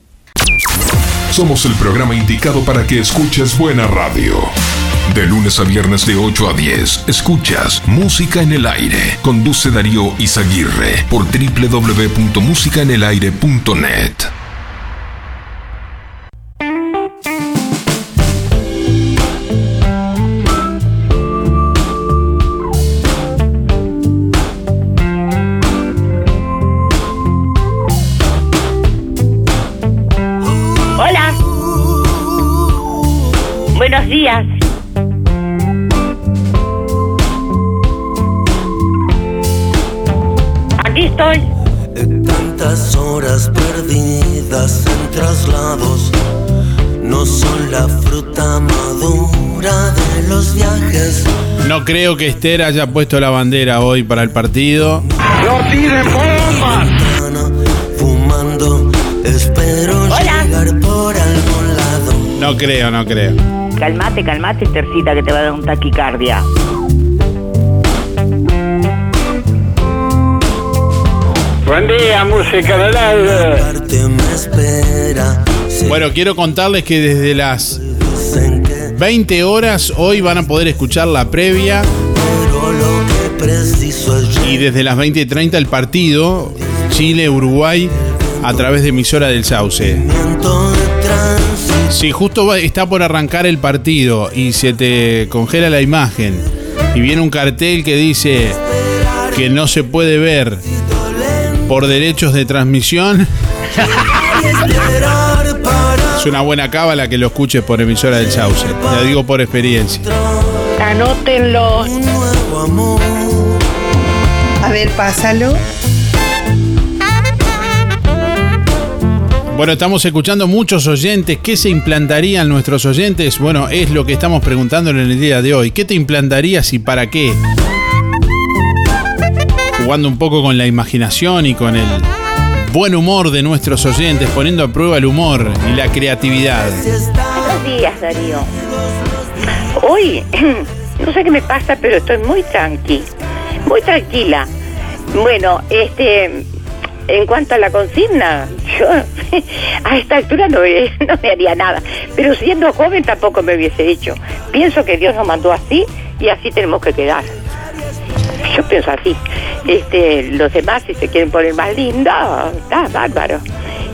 Somos el programa indicado para que escuches buena radio. De lunes a viernes de 8 a 10, escuchas Música en el Aire. Conduce Darío Izaguirre por www.musicaenelaire.net. días. Aquí estoy. Tantas horas perdidas en traslados no son la fruta madura de los viajes. No creo que Esther haya puesto la bandera hoy para el partido. ¡No tiren bombas! Fumando, espero llegar por algún lado. No creo, no creo. Calmate, calmate, Tercita, que te va a dar un taquicardia. Buen día, música del aire. Bueno, quiero contarles que desde las 20 horas hoy van a poder escuchar la previa y desde las 20.30 el partido Chile-Uruguay a través de emisora del Sauce. Si justo va- está por arrancar el partido y se te congela la imagen y viene un cartel que dice que no se puede ver por derechos de transmisión, es una buena cábala que lo escuches por emisora del Sauce. Te digo por experiencia. Anótenlo. A ver, pásalo. Bueno, estamos escuchando muchos oyentes. ¿Qué se implantarían nuestros oyentes? Bueno, es lo que estamos preguntando en el día de hoy. ¿Qué te implantarías y para qué? Jugando un poco con la imaginación y con el buen humor de nuestros oyentes, poniendo a prueba el humor y la creatividad. Buenos días, Darío. Hoy, no sé qué me pasa, pero estoy muy tranqui, muy tranquila. Bueno, este, en cuanto a la consigna, yo a esta altura no, me- haría nada. Pero siendo joven tampoco me hubiese hecho. Pienso que Dios nos mandó así y así tenemos que quedar. Yo pienso así. Este, los demás, si se quieren poner más linda, está bárbaro.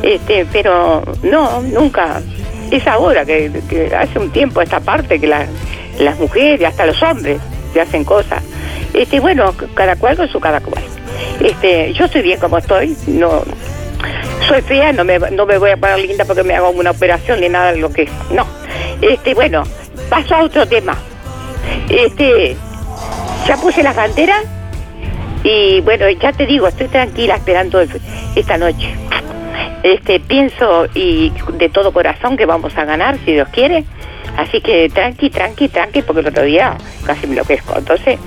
Este, pero no, nunca. Es ahora que, que hace un tiempo esta parte que la- las mujeres, hasta los hombres, se hacen cosas. Este, bueno, cada cual con su cada cual. Este, yo estoy bien como estoy, no soy fea, no me, no me voy a poner linda porque me hago una operación ni nada de lo que no. Este, bueno, paso a otro tema. Este, ya puse las banderas y bueno, ya te digo, estoy tranquila esperando esta noche. Este, pienso y de todo corazón que vamos a ganar, si Dios quiere. Así que tranqui, tranqui, tranqui, porque el otro día casi me enloquezco. Entonces,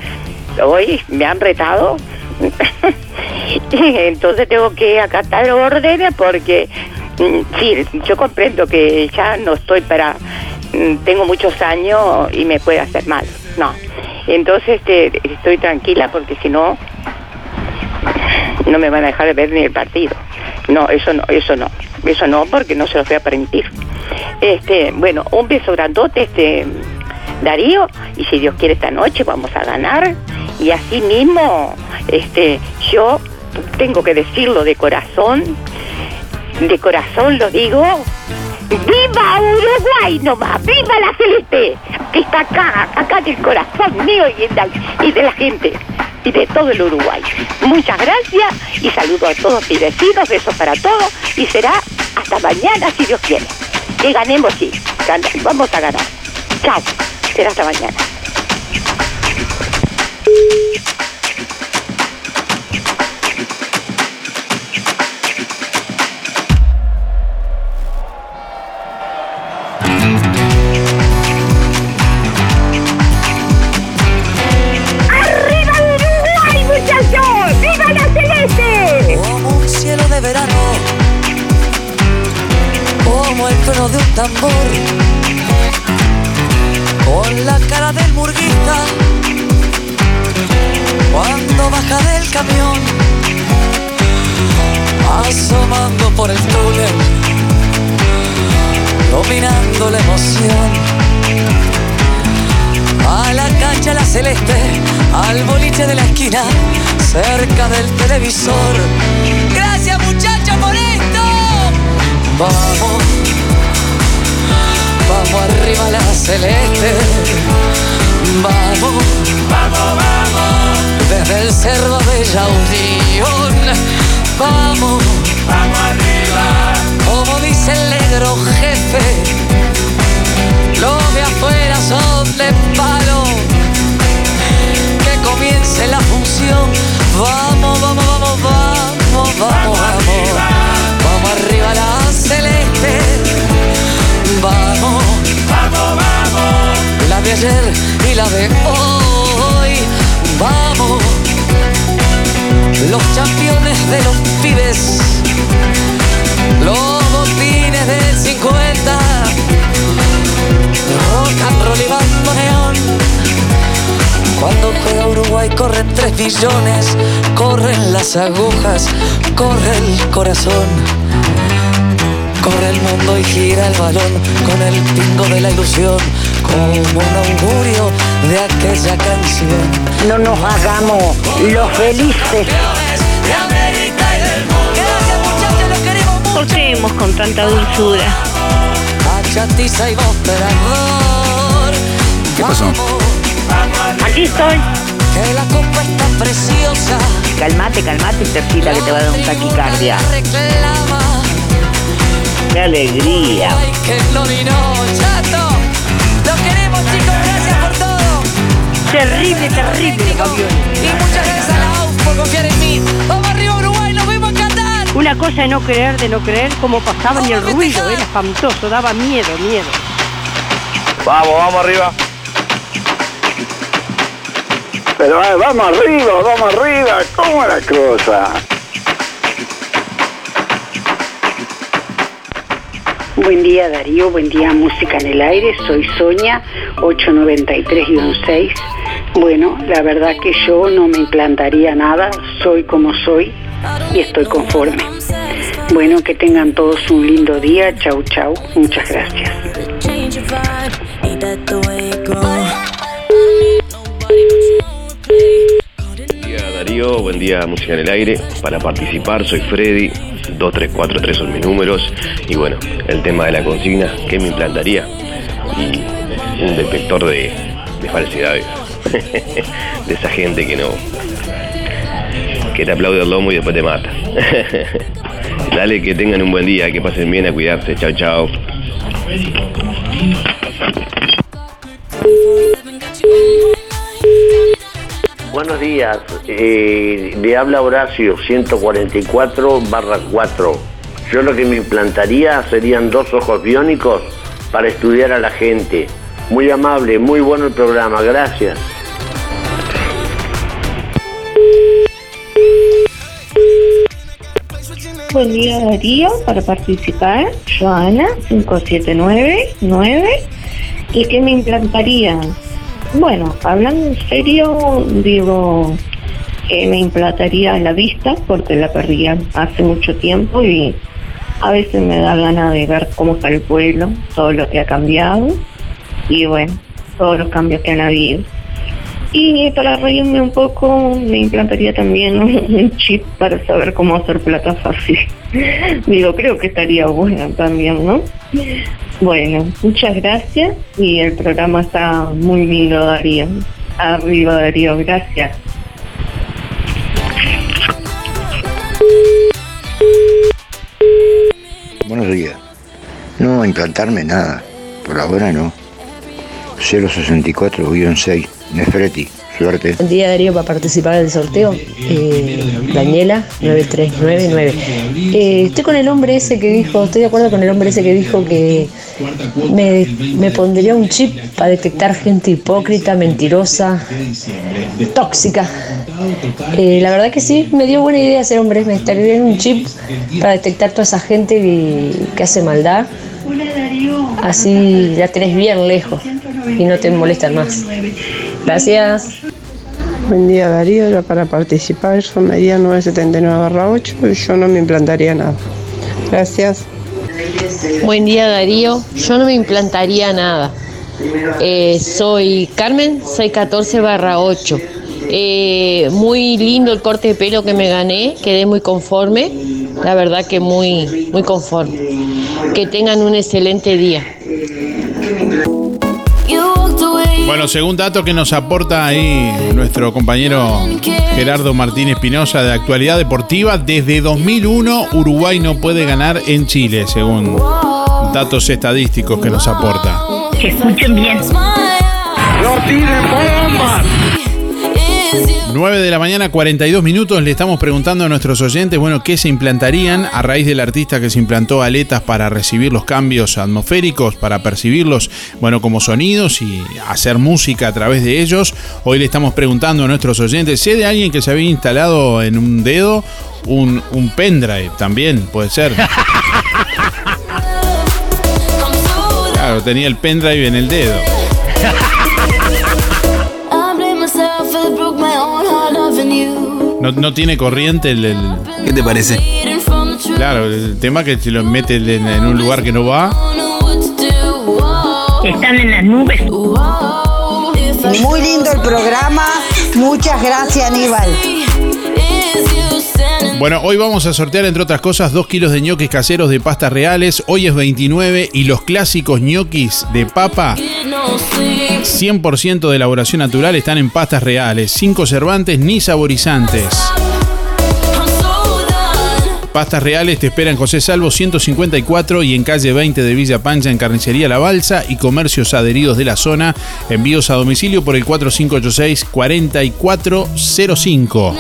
hoy me han retado. Entonces tengo que acatar órdenes porque, mm, sí, yo comprendo que ya no estoy para, mm, tengo muchos años y me puede hacer mal. No. Entonces este, estoy tranquila porque si no, no me van a dejar de ver ni el partido. No, eso no, eso no, eso no, porque no se los voy a permitir. Este, bueno, un beso grandote, este, Darío, y si Dios quiere esta noche vamos a ganar. Y así mismo, este, yo tengo que decirlo de corazón, de corazón lo digo, ¡Viva Uruguay nomás! ¡Viva la celeste! Que está acá, acá en el corazón mío y, de la gente y de todo el Uruguay. Muchas gracias y saludo a todos mis vecinos, besos para todos y será hasta mañana si Dios quiere. Que ganemos, sí, vamos a ganar. Chao, será hasta mañana. ¡Arriba la cara del murguista, cuando baja del camión, asomando por el túnel, dominando la emoción. A la cancha la celeste, al boliche de la esquina, cerca del televisor. Gracias muchachos por esto. Vamos, vamos arriba la celeste. Vamos, vamos, vamos. Desde el cerro de Yaunión. Vamos, vamos arriba. Como dice el negro jefe. Los de afuera son de palo. Que comience la función. Vamos, vamos, vamos, vamos, vamos, vamos. Vamos arriba la celeste. Vamos. De ayer y la de hoy. Vamos. Los campeones de los pibes. Los botines del 50. Rock and roll y. Cuando juega Uruguay corren tres millones, corren las agujas, corre el corazón. Corre el mundo y gira el balón con el pingo de la ilusión, como un augurio de aquella canción. No nos hagamos los felices. ¿Por qué hemos con tanta dulzura? ¿Qué pasó? Aquí estoy. Que la copa está preciosa. Calmate, calmate, Tercita, que te va a dar un taquicardia. ¡Qué alegría! Chicos, gracias por todo. Terrible, terrible, Y muchas gracias a la AUF por confiar en mí. Vamos arriba, Uruguay, nos vemos en Qatar. Una cosa de no creer, de no creer, cómo pasaba y el ruido, era espantoso, daba miedo, miedo. Vamos, vamos arriba. Pero eh, vamos arriba, vamos arriba. ¿Cómo la cosa? Buen día Darío, buen día Música en el Aire, soy Sonia, 893-6. Bueno, la verdad que yo no me implantaría nada, soy como soy y estoy conforme. Bueno, que tengan todos un lindo día, chau chau, muchas gracias. Buen día Darío, buen día Música en el Aire. Para participar soy Freddy, 2343 son mis números. Y bueno, el tema de la consigna, ¿qué me implantaría? Un detector de, de de esa gente que no... que te aplaude el lomo y después te mata. Dale, que tengan un buen día, que pasen bien, a cuidarse. Chao, chao. Buenos días, eh, le habla Horacio 144 barra 4. Yo lo que me implantaría serían dos ojos biónicos para estudiar a la gente. Muy amable, muy bueno el programa, gracias. Buen día Darío, para participar, Joana 5799 y que me implantaría. Bueno, hablando en serio, digo que me implantaría la vista porque la perdía hace mucho tiempo y a veces me da ganas de ver cómo está el pueblo, todo lo que ha cambiado y bueno, todos los cambios que han habido. Y para reírme un poco, me implantaría también un chip para saber cómo hacer plata fácil. Digo, creo que estaría bueno también, ¿no? Bueno, muchas gracias y el programa está muy lindo, Darío. Arriba, Darío, gracias. Buenos días. No implantarme nada. Por ahora no. 064-6. Nefreti. Suerte. Buen día Darío para participar del sorteo. Eh, Daniela 9399. Eh, estoy con el hombre ese que dijo, estoy de acuerdo con el hombre ese que dijo que me, pondría un chip para detectar gente hipócrita, mentirosa, tóxica. Eh, la verdad que sí, me dio buena idea ese hombre. Me estaría bien un chip para detectar toda esa gente que, que hace maldad. Así la tenés bien lejos y no te molestan más. Gracias. Buen día Darío, Yo para participar son medida 979-8 y yo no me implantaría nada. Gracias. Buen día Darío, yo no me implantaría nada. Eh, soy Carmen, soy 14 barra 8. Eh, muy lindo el corte de pelo que me gané, quedé muy conforme, la verdad que muy, muy conforme. Que tengan un excelente día. Bueno, según dato que nos aporta ahí nuestro compañero Gerardo Martín Espinosa de Actualidad Deportiva, desde 2001 Uruguay no puede ganar en Chile, según datos estadísticos que nos aporta. Escuchen bien. ¡No tiren bombas! 9 de la mañana, 42 minutos. Le estamos preguntando a nuestros oyentes, bueno, ¿qué se implantarían a raíz del artista que se implantó aletas para recibir los cambios atmosféricos, para percibirlos, bueno, como sonidos y hacer música a través de ellos? Hoy le estamos preguntando a nuestros oyentes, sé de alguien que se había instalado en un dedo un, un pendrive también, puede ser. Claro, tenía el pendrive en el dedo. No, no tiene corriente el, el- ¿Qué te parece? Claro, el tema que si lo mete en, en un lugar que no va. Están en las nubes. Muy lindo el programa. Muchas gracias, Aníbal. Bueno, hoy vamos a sortear, entre otras cosas, 2 kilos de ñoquis caseros de pastas reales. Hoy es 29 y los clásicos ñoquis de papa, 100% de elaboración natural, están en pastas reales, sin conservantes ni saborizantes. Pastas Reales te espera en José Salvo 154 y en calle 20 de Villa Pancha en Carnicería La Balsa y comercios adheridos de la zona. Envíos a domicilio por el 4586-4405.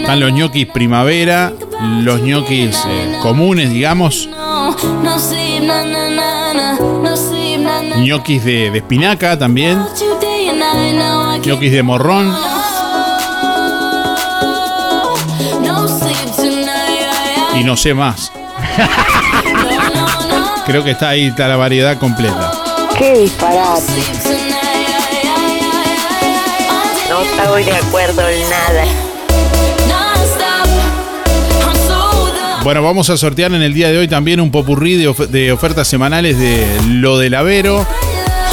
Están los ñoquis primavera, los ñoquis eh, comunes, digamos, ñoquis de, de espinaca también, ñoquis de morrón. Y no sé más. Creo que está ahí, está la variedad completa. Qué disparate. No estoy de acuerdo en nada. Bueno, vamos a sortear en el día de hoy también un popurrí de, de ofertas semanales de lo del Avero,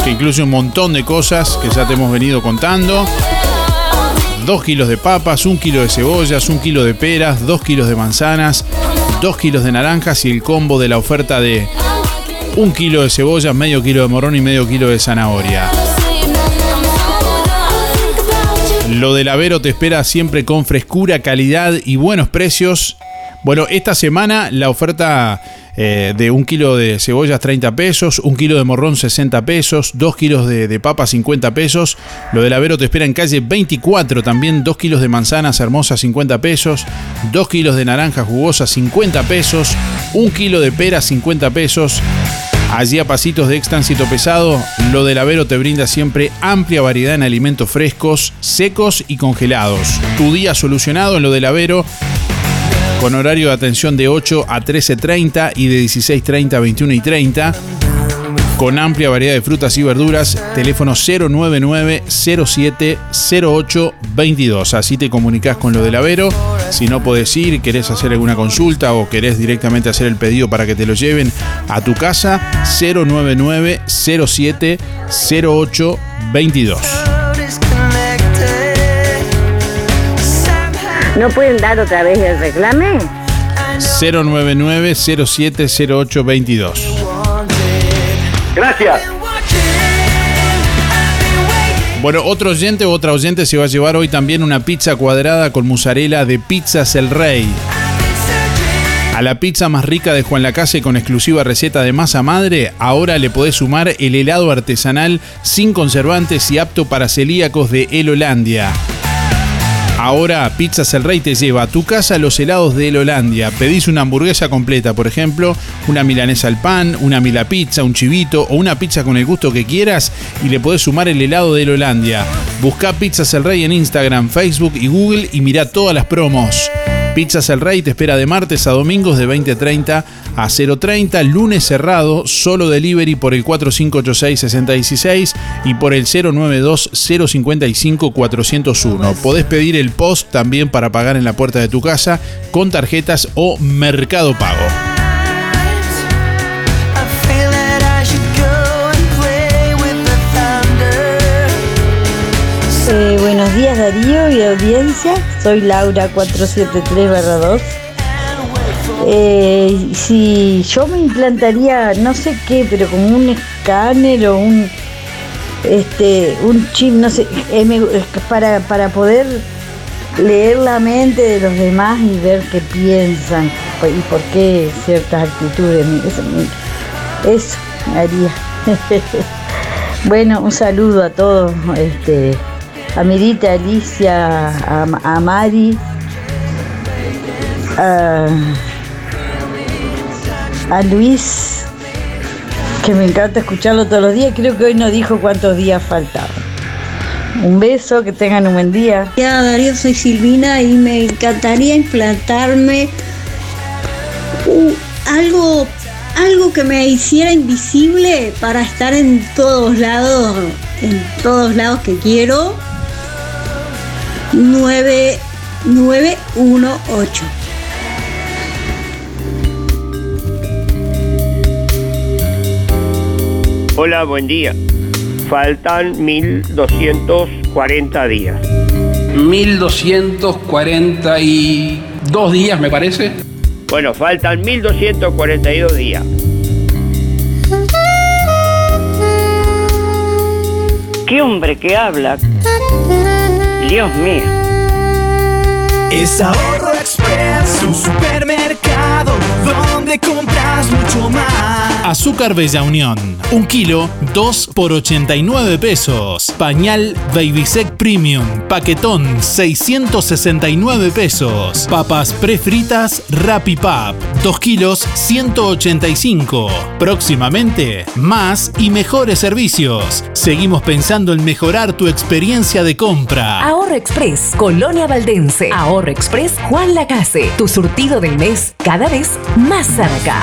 que incluye un montón de cosas que ya te hemos venido contando. Dos kilos de papas, un kilo de cebollas, un kilo de peras, dos kilos de manzanas, dos kilos de naranjas y el combo de la oferta de un kilo de cebollas, medio kilo de morrón y medio kilo de zanahoria. Lo del Avero te espera siempre con frescura, calidad y buenos precios. Bueno, esta semana la oferta eh, de un kilo de cebollas 30 pesos, un kilo de morrón 60 pesos, dos kilos de, papa 50 pesos. Lo del Avero te espera en calle 24 también, dos kilos de manzanas hermosas 50 pesos, dos kilos de naranja jugosa 50 pesos, un kilo de pera 50 pesos. Allí a pasitos de Extránsito Pesado, lo del Avero te brinda siempre amplia variedad en alimentos frescos, secos y congelados. Tu día solucionado en lo del Avero, con horario de atención de 8 a 13.30 y de 16.30 a 21 y 30. Con amplia variedad de frutas y verduras, teléfono 099-070822. Así te comunicas con lo del Avero. Si no podés ir, querés hacer alguna consulta o querés directamente hacer el pedido para que te lo lleven a tu casa, 099-070822. ¿No pueden dar otra vez el reclame? 099-070822. Gracias. Bueno, otro oyente o otra oyente se va a llevar hoy también una pizza cuadrada con mozzarella de Pizzas El Rey. A la pizza más rica de Juan Lacase con exclusiva receta de masa madre, ahora le podés sumar el helado artesanal sin conservantes y apto para celíacos de El Holandia. Ahora Pizzas El Rey te lleva a tu casa los helados de Holandia. Pedís una hamburguesa completa, por ejemplo, una milanesa al pan, una mila pizza, un chivito o una pizza con el gusto que quieras y le podés sumar el helado de Holandia. Busca Pizzas El Rey en Instagram, Facebook y Google y mira todas las promos. Pizzas El Rey te espera de martes a domingos de 20.30 a 0.30, lunes cerrado, solo delivery por el 4586-6016 y por el 092-055-401. Podés pedir el post también para pagar en la puerta de tu casa con tarjetas o Mercado Pago. Eh, buenos días Darío y audiencia, soy Laura 473-2. Eh, si yo me implantaría, no sé qué, pero como un escáner o un este un chip, no sé, para, para poder leer la mente de los demás y ver qué piensan y por qué ciertas actitudes. Eso, eso haría. bueno, un saludo a todos, este, a Mirita, a Alicia, a, a Mari, a, a Luis, que me encanta escucharlo todos los días. Creo que hoy no dijo cuántos días faltaban. Un beso, que tengan un buen día. Ya, Darío, soy Silvina y me encantaría implantarme uh, algo, algo que me hiciera invisible para estar en todos lados, en todos lados que quiero. 9918. Hola, buen día. Faltan 1240 días. 1242 días, me parece. Bueno, faltan 1242 días. ¿Qué hombre que habla? Dios mío. Es Ahorro Express, un supermercado donde compras mucho más. Azúcar Bella Unión. Un kilo, 2 por 89 pesos. Pañal Babysec Premium. Paquetón, 669 pesos. Papas prefritas Rappi Pap. 2 kilos, 185. Próximamente, más y mejores servicios. Seguimos pensando en mejorar tu experiencia de compra. Ahorro Express, Colonia Valdense. Ahorro Express, Juan Lacase. Tu surtido del mes cada vez más cerca.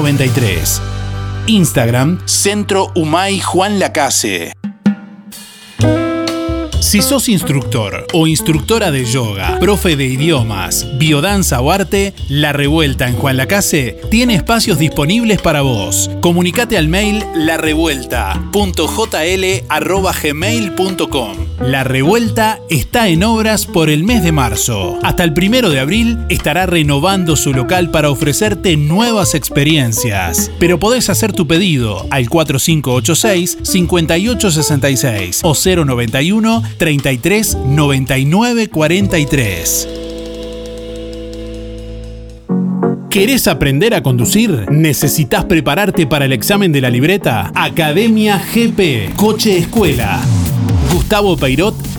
93. Instagram, Centro Humay Juan Lacase. Si sos instructor o instructora de yoga, profe de idiomas, biodanza o arte, La Revuelta en Juan Lacase tiene espacios disponibles para vos. Comunicate al mail larevuelta.jl.gmail.com La Revuelta está en obras por el mes de marzo. Hasta el primero de abril estará renovando su local para ofrecerte nuevas experiencias. Pero podés hacer tu pedido al 4586-5866 o 091 33 99 43. ¿Querés aprender a conducir? ¿Necesitas prepararte para el examen de la libreta? Academia GP, Coche Escuela. Gustavo Peirot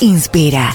Inspira.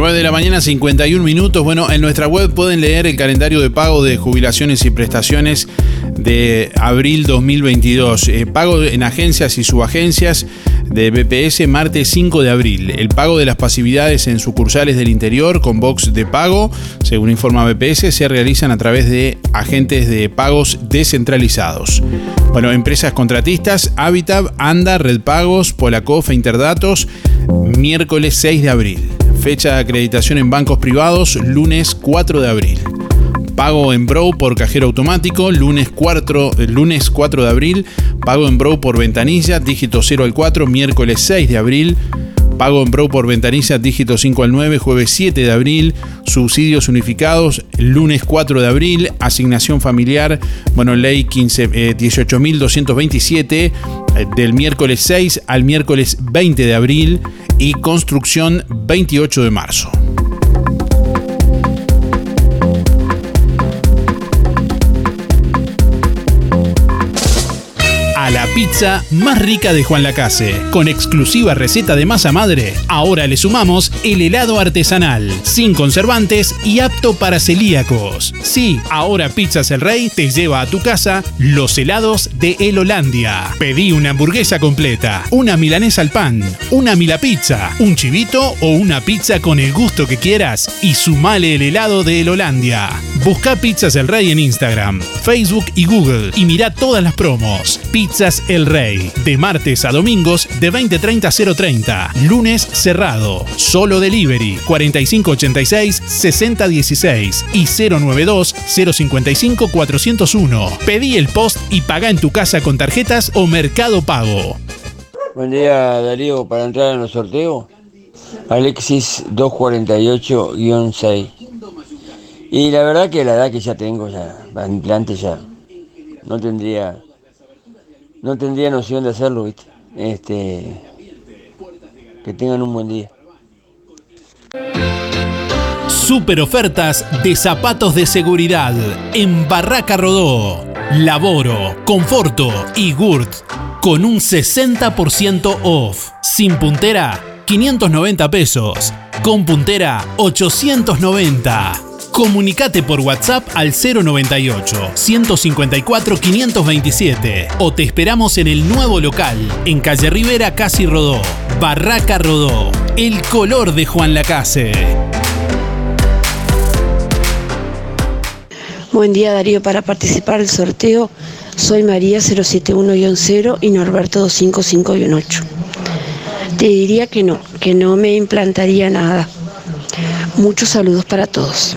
Nueve de la mañana, 51 minutos. Bueno, en nuestra web pueden leer el calendario de pago de jubilaciones y prestaciones de abril 2022. Eh, pago en agencias y subagencias de BPS martes 5 de abril. El pago de las pasividades en sucursales del interior con box de pago, según informa BPS, se realizan a través de agentes de pagos descentralizados. Bueno, empresas contratistas, Habitat, Anda, Red Pagos, Polacof e Interdatos, miércoles 6 de abril. Fecha de acreditación en bancos privados, lunes 4 de abril. Pago en Bro por cajero automático, lunes 4, lunes 4 de abril. Pago en Bro por ventanilla, dígito 0 al 4, miércoles 6 de abril. Pago en Bro por ventanilla, dígito 5 al 9, jueves 7 de abril. Subsidios unificados, lunes 4 de abril. Asignación familiar, bueno, ley 15, 18.227, eh, del miércoles 6 al miércoles 20 de abril. Y construcción 28 de marzo. Pizza más rica de Juan Lacase. Con exclusiva receta de masa madre, ahora le sumamos el helado artesanal, sin conservantes y apto para celíacos. Sí, ahora Pizzas El Rey te lleva a tu casa los helados de El Holandia. Pedí una hamburguesa completa, una milanesa al pan, una mila pizza, un chivito o una pizza con el gusto que quieras y sumale el helado de El Holandia. Busca Pizzas El Rey en Instagram, Facebook y Google y mira todas las promos. Pizza el Rey. De martes a domingos de 20.30 a 0.30. Lunes cerrado. Solo delivery 4586-6016 y 092-055-401. Pedí el post y paga en tu casa con tarjetas o mercado pago. Buen día Darío, para entrar en los sorteos. Alexis 248-6. Y la verdad que la edad que ya tengo, ya, implante ya, no tendría no tendría noción de hacerlo, ¿viste? Este, que tengan un buen día. Super ofertas de zapatos de seguridad en Barraca Rodó. Laboro, Conforto y Gurt con un 60% off. Sin puntera, 590 pesos. Con puntera, 890. Comunicate por WhatsApp al 098 154 527 o te esperamos en el nuevo local en Calle Rivera Casi Rodó, Barraca Rodó, el color de Juan Lacase. Buen día Darío, para participar del sorteo soy María 071-0 y Norberto 255-8. Te diría que no, que no me implantaría nada. Muchos saludos para todos.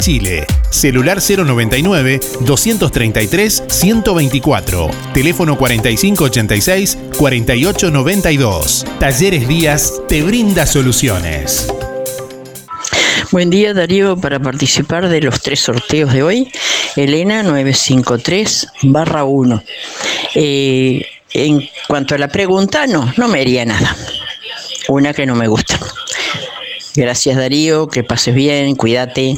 Chile. Celular 099-233-124. Teléfono 4586-4892. Talleres Díaz te brinda soluciones. Buen día Darío, para participar de los tres sorteos de hoy, Elena 953 barra 1. Eh, en cuanto a la pregunta, no, no me haría nada. Una que no me gusta. Gracias Darío, que pases bien, cuídate.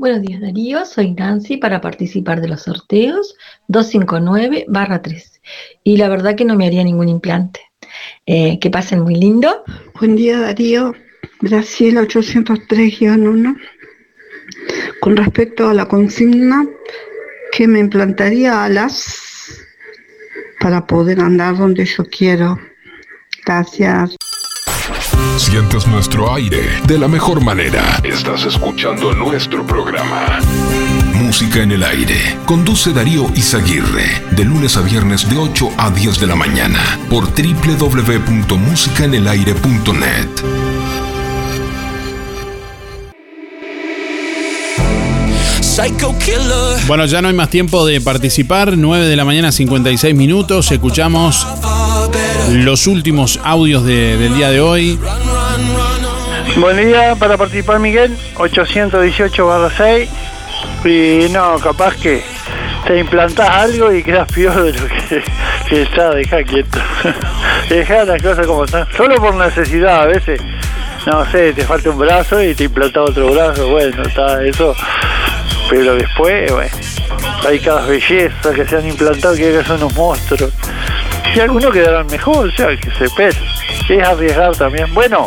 Buenos días Darío, soy Nancy para participar de los sorteos 259-3 y la verdad que no me haría ningún implante. Eh, que pasen muy lindo. Buen día Darío, Graciela 803-1. Con respecto a la consigna, que me implantaría alas para poder andar donde yo quiero. Gracias. Sientes nuestro aire de la mejor manera. Estás escuchando nuestro programa. Música en el aire. Conduce Darío Izaguirre. De lunes a viernes de 8 a 10 de la mañana. Por www.musicaenelaire.net. Bueno, ya no hay más tiempo de participar. 9 de la mañana, 56 minutos. Escuchamos los últimos audios de- del día de hoy. Buen día para participar Miguel, 818 6. Y no, capaz que te implantás algo y quedas peor de lo que, que está, deja quieto. deja las cosas como están. Solo por necesidad a veces. No sé, te falta un brazo y te implantás otro brazo, bueno, está eso. Pero después, bueno, hay cada belleza que se han implantado que son unos monstruos. Y algunos quedarán mejor, o sea, que se pese. Es arriesgar también. Bueno,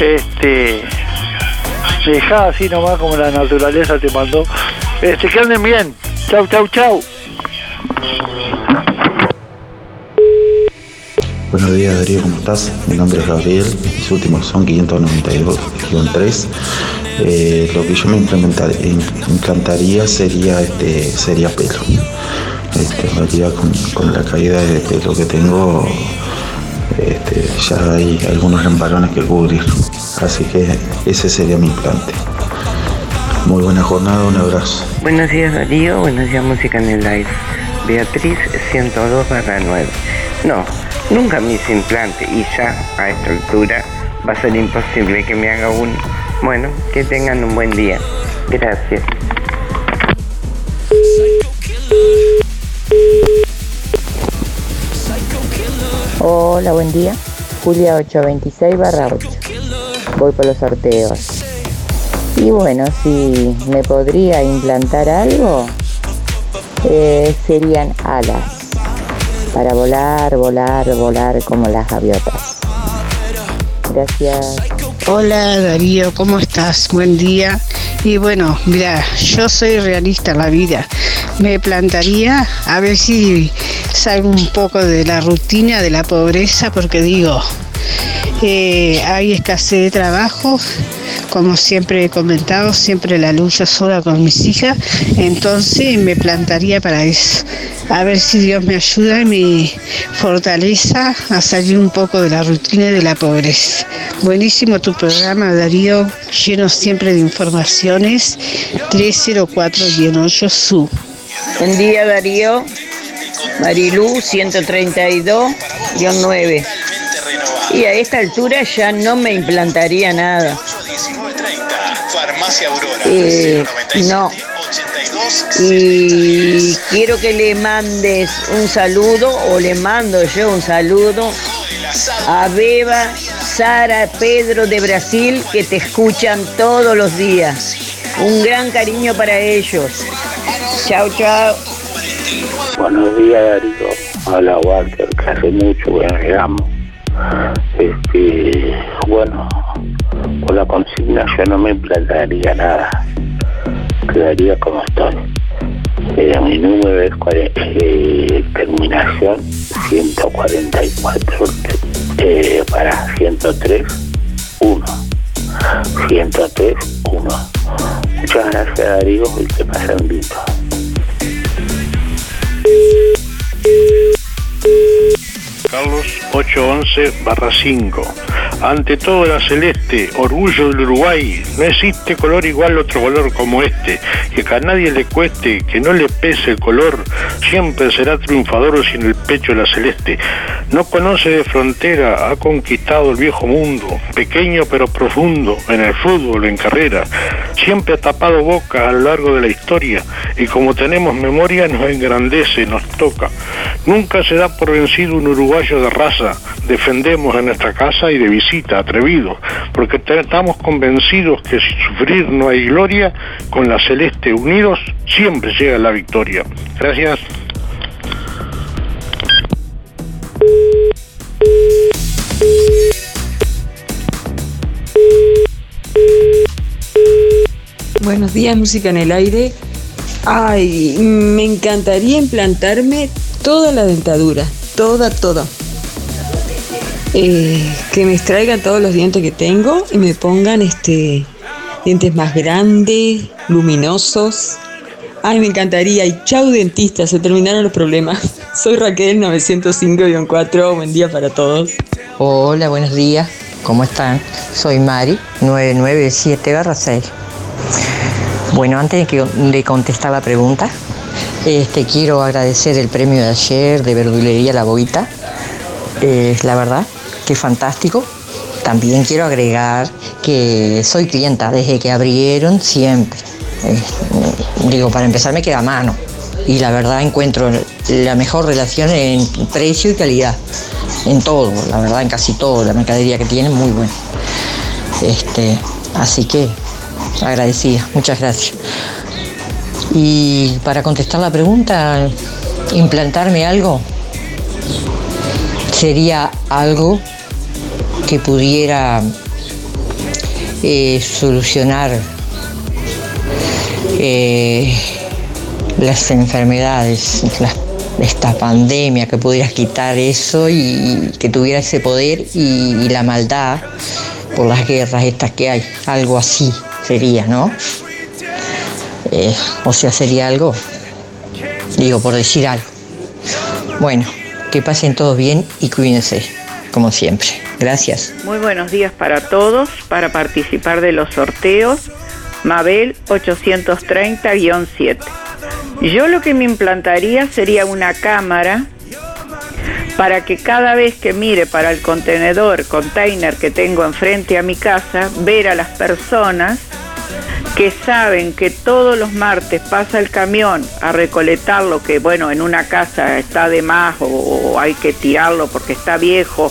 este deja así nomás como la naturaleza te mandó este que anden bien chau chau chau Buenos días Darío, ¿cómo estás? Mi nombre es Gabriel, mis últimos son 592-3. Eh, lo que yo me implementar- im- implantaría sería este sería pelo. Este, con, con la caída de pelo que tengo, este, ya hay algunos remparones que cubrir. Así que ese sería mi implante. Muy buena jornada, un abrazo. Buenos días Darío, buenos días Música en el Aire. Beatriz 102 barra 9. No, nunca me hice implante y ya a esta altura va a ser imposible que me haga uno. Bueno, que tengan un buen día. Gracias. Hola, buen día. Julia 826 barra 8. Voy por los sorteos. Y bueno, si me podría implantar algo, eh, serían alas. Para volar, volar, volar como las gaviotas. Gracias. Hola Darío, ¿cómo estás? Buen día. Y bueno, mira, yo soy realista en la vida. Me plantaría a ver si salgo un poco de la rutina de la pobreza, porque digo, eh, hay escasez de trabajo, como siempre he comentado, siempre la lucho sola con mis hijas, entonces me plantaría para eso. A ver si Dios me ayuda y me fortaleza a salir un poco de la rutina y de la pobreza. Buenísimo tu programa, Darío, lleno siempre de informaciones. 304-8 SU. Buen día Darío, Marilú 132-9. Y a esta altura ya no me implantaría nada. Eh, no. Y quiero que le mandes un saludo o le mando yo un saludo a Beba, Sara, Pedro de Brasil que te escuchan todos los días. Un gran cariño para ellos. Chao, chao. Buenos días, Darío. Hola, Walter, que hace mucho que no llegamos. Este, bueno, por la consigna yo no me implantaría nada. Quedaría como estoy. Eh, mi número es eh, terminación 144 eh, para 103 1. 103 1. Muchas gracias Darío y que pasen lindo. Carlos 811 barra 5. Ante todo la celeste, orgullo del Uruguay, no existe color igual otro color como este, que a nadie le cueste, que no le pese el color, siempre será triunfador sin el pecho la celeste. No conoce de frontera, ha conquistado el viejo mundo, pequeño pero profundo, en el fútbol, en carrera, siempre ha tapado boca a lo largo de la historia, y como tenemos memoria nos engrandece, nos toca. Nunca se da por vencido un uruguayo de raza, defendemos en nuestra casa y de visita, atrevidos, porque estamos convencidos que sin sufrir no hay gloria, con la celeste unidos siempre llega la victoria. Gracias. Buenos días, música en el aire. Ay, me encantaría implantarme toda la dentadura, toda, toda. Eh, que me extraigan todos los dientes que tengo y me pongan este dientes más grandes, luminosos. Ay, me encantaría. Y chau dentista, se terminaron los problemas. Soy Raquel 905-4, buen día para todos. Hola, buenos días. ¿Cómo están? Soy Mari, 997-6. Bueno, antes de, que- de contestar la pregunta, este, quiero agradecer el premio de ayer de Verdulería La Boguita. Eh, la verdad, que fantástico. También quiero agregar que soy clienta desde que abrieron siempre. Eh, digo, para empezar me queda mano. Y la verdad encuentro la mejor relación en precio y calidad. En todo, la verdad, en casi todo. La mercadería que tienen, muy buena. Este, así que agradecida, muchas gracias. Y para contestar la pregunta, implantarme algo sería algo que pudiera eh, solucionar eh, las enfermedades, las- esta pandemia, que pudieras quitar eso y, que tuviera ese poder y, la maldad por las guerras estas que hay, algo así sería, ¿no? Eh, o sea, sería algo, digo, por decir algo. Bueno, que pasen todos bien y cuídense, como siempre. Gracias. Muy buenos días para todos. Para participar de los sorteos, Mabel 830-7. Yo lo que me implantaría sería una cámara para que cada vez que mire para el contenedor, container que tengo enfrente a mi casa, ver a las personas que saben que todos los martes pasa el camión a recolectarlo, que bueno, en una casa está de más o, o hay que tirarlo porque está viejo,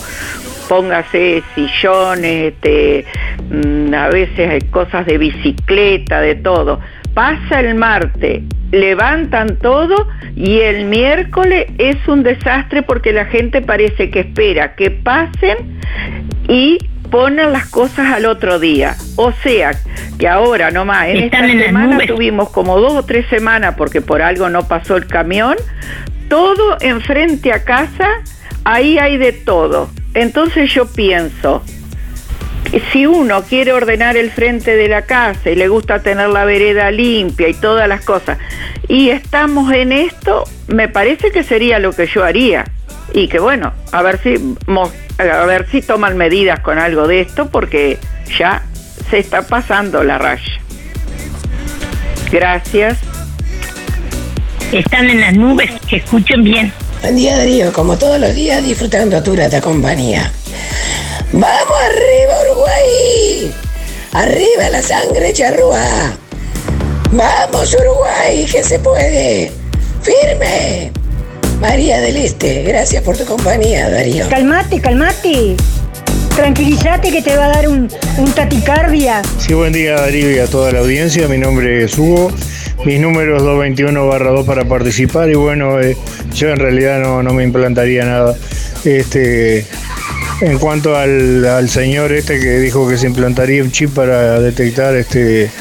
póngase sillones, este, mm, a veces hay cosas de bicicleta, de todo. Pasa el martes, levantan todo y el miércoles es un desastre porque la gente parece que espera que pasen y ponen las cosas al otro día. O sea, que ahora nomás, en Están esta en semana tuvimos como dos o tres semanas porque por algo no pasó el camión, todo enfrente a casa, ahí hay de todo. Entonces yo pienso, si uno quiere ordenar el frente de la casa y le gusta tener la vereda limpia y todas las cosas, y estamos en esto, me parece que sería lo que yo haría. Y que bueno, a ver si a ver si toman medidas con algo de esto porque ya se está pasando la raya. Gracias. Están en las nubes, que escuchen bien. Buen día Darío, como todos los días disfrutando tu grata compañía. ¡Vamos arriba Uruguay! ¡Arriba la sangre charrúa! ¡Vamos Uruguay, que se puede! ¡Firme! María del Este, gracias por tu compañía, Darío. Calmate, calmate. Tranquilízate que te va a dar un, un taticardia. Sí, buen día Darío y a toda la audiencia. Mi nombre es Hugo. Mis números 221 barra 2 para participar y bueno, eh, yo en realidad no, no me implantaría nada. Este, en cuanto al, al señor este que dijo que se implantaría un chip para detectar este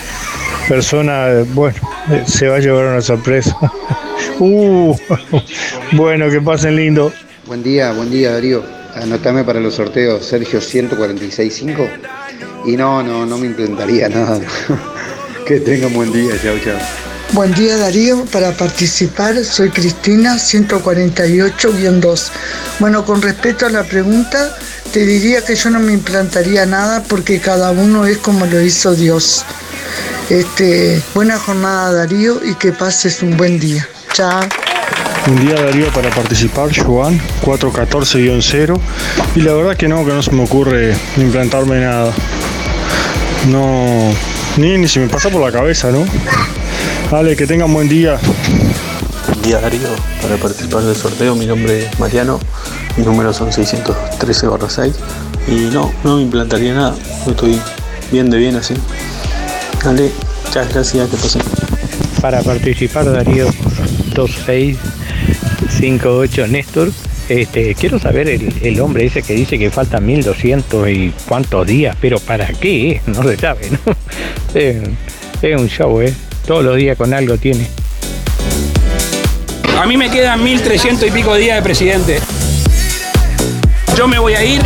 persona, bueno, eh, se va a llevar una sorpresa. Uh, bueno, que pasen lindo. Buen día, buen día Darío. Anotame para los sorteos Sergio 1465 y no, no, no me implantaría nada. que tengan buen día, chao, chao. Buen día Darío, para participar soy Cristina 148-2. Bueno, con respecto a la pregunta, te diría que yo no me implantaría nada porque cada uno es como lo hizo Dios. Este, buena jornada Darío y que pases un buen día. Chao. Un día Darío para participar, Joan 414-0 y la verdad que no, que no se me ocurre implantarme nada. No, ni, ni se me pasa por la cabeza, ¿no? Vale, que tengan buen día. Buen día Darío, para participar del sorteo mi nombre es Mariano, mis números son 613 6 y no, no me implantaría nada, estoy bien de bien así. Dale, muchas gracias, que pasen. Para participar Darío 2658 Néstor, este, quiero saber el, el, hombre ese que dice que faltan 1200 y cuántos días, pero ¿para qué? No se sabe, ¿no? Es, es un show, ¿eh? Todos los días con algo tiene. A mí me quedan 1300 y pico días de presidente. Yo me voy a ir.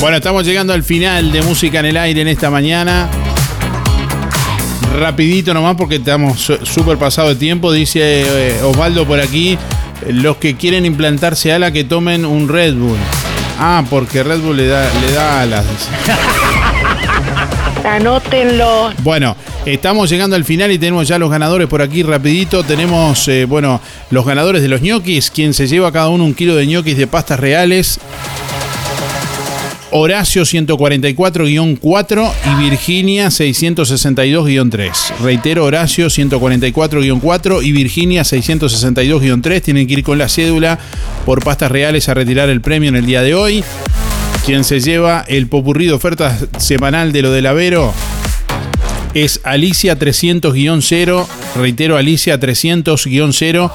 Bueno, estamos llegando al final de Música en el Aire en esta mañana. Rapidito nomás porque estamos súper pasado de tiempo. Dice eh, Osvaldo por aquí, los que quieren implantarse ala que tomen un Red Bull. Ah, porque Red Bull le da, le da alas. Anótenlo. Bueno, estamos llegando al final y tenemos ya los ganadores por aquí rapidito. Tenemos, eh, bueno, los ganadores de los ñoquis, quien se lleva cada uno un kilo de ñoquis de pastas reales. Horacio 144-4 y Virginia 662-3. Reitero, Horacio 144-4 y Virginia 662-3. Tienen que ir con la cédula por pastas reales a retirar el premio en el día de hoy. Quien se lleva el popurrí de ofertas semanal de lo del Avero es Alicia 300-0. Reitero, Alicia 300-0.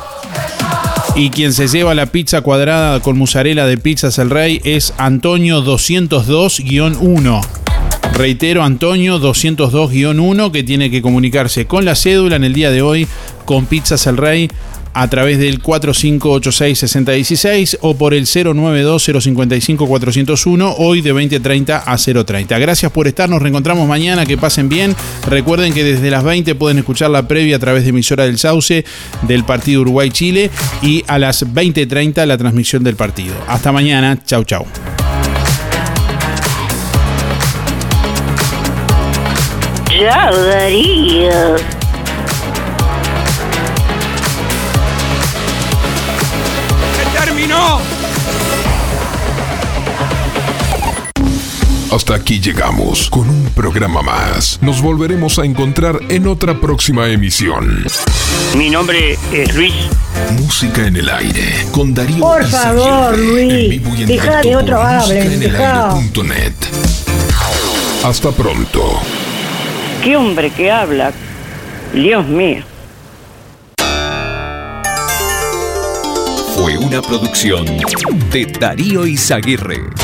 Y quien se lleva la pizza cuadrada con mozzarella de Pizzas El Rey es Antonio 202-1. Reitero, Antonio 202-1 que tiene que comunicarse con la cédula en el día de hoy con Pizzas El Rey a través del 4586-6016 o por el 092-055-401, hoy de 2030 a 030. Gracias por estar, nos reencontramos mañana, que pasen bien. Recuerden que desde las 20 pueden escuchar la previa a través de emisora del Sauce del partido Uruguay-Chile y a las 20.30 la transmisión del partido. Hasta mañana, chau chau. Hasta aquí llegamos con un programa más. Nos volveremos a encontrar en otra próxima emisión. Mi nombre es Luis. Música en el aire con Darío Por favor, Luis. Deja que otro hable. Deja. Hasta pronto. ¿Qué hombre que habla? Dios mío. Fue una producción de Darío Izaguirre.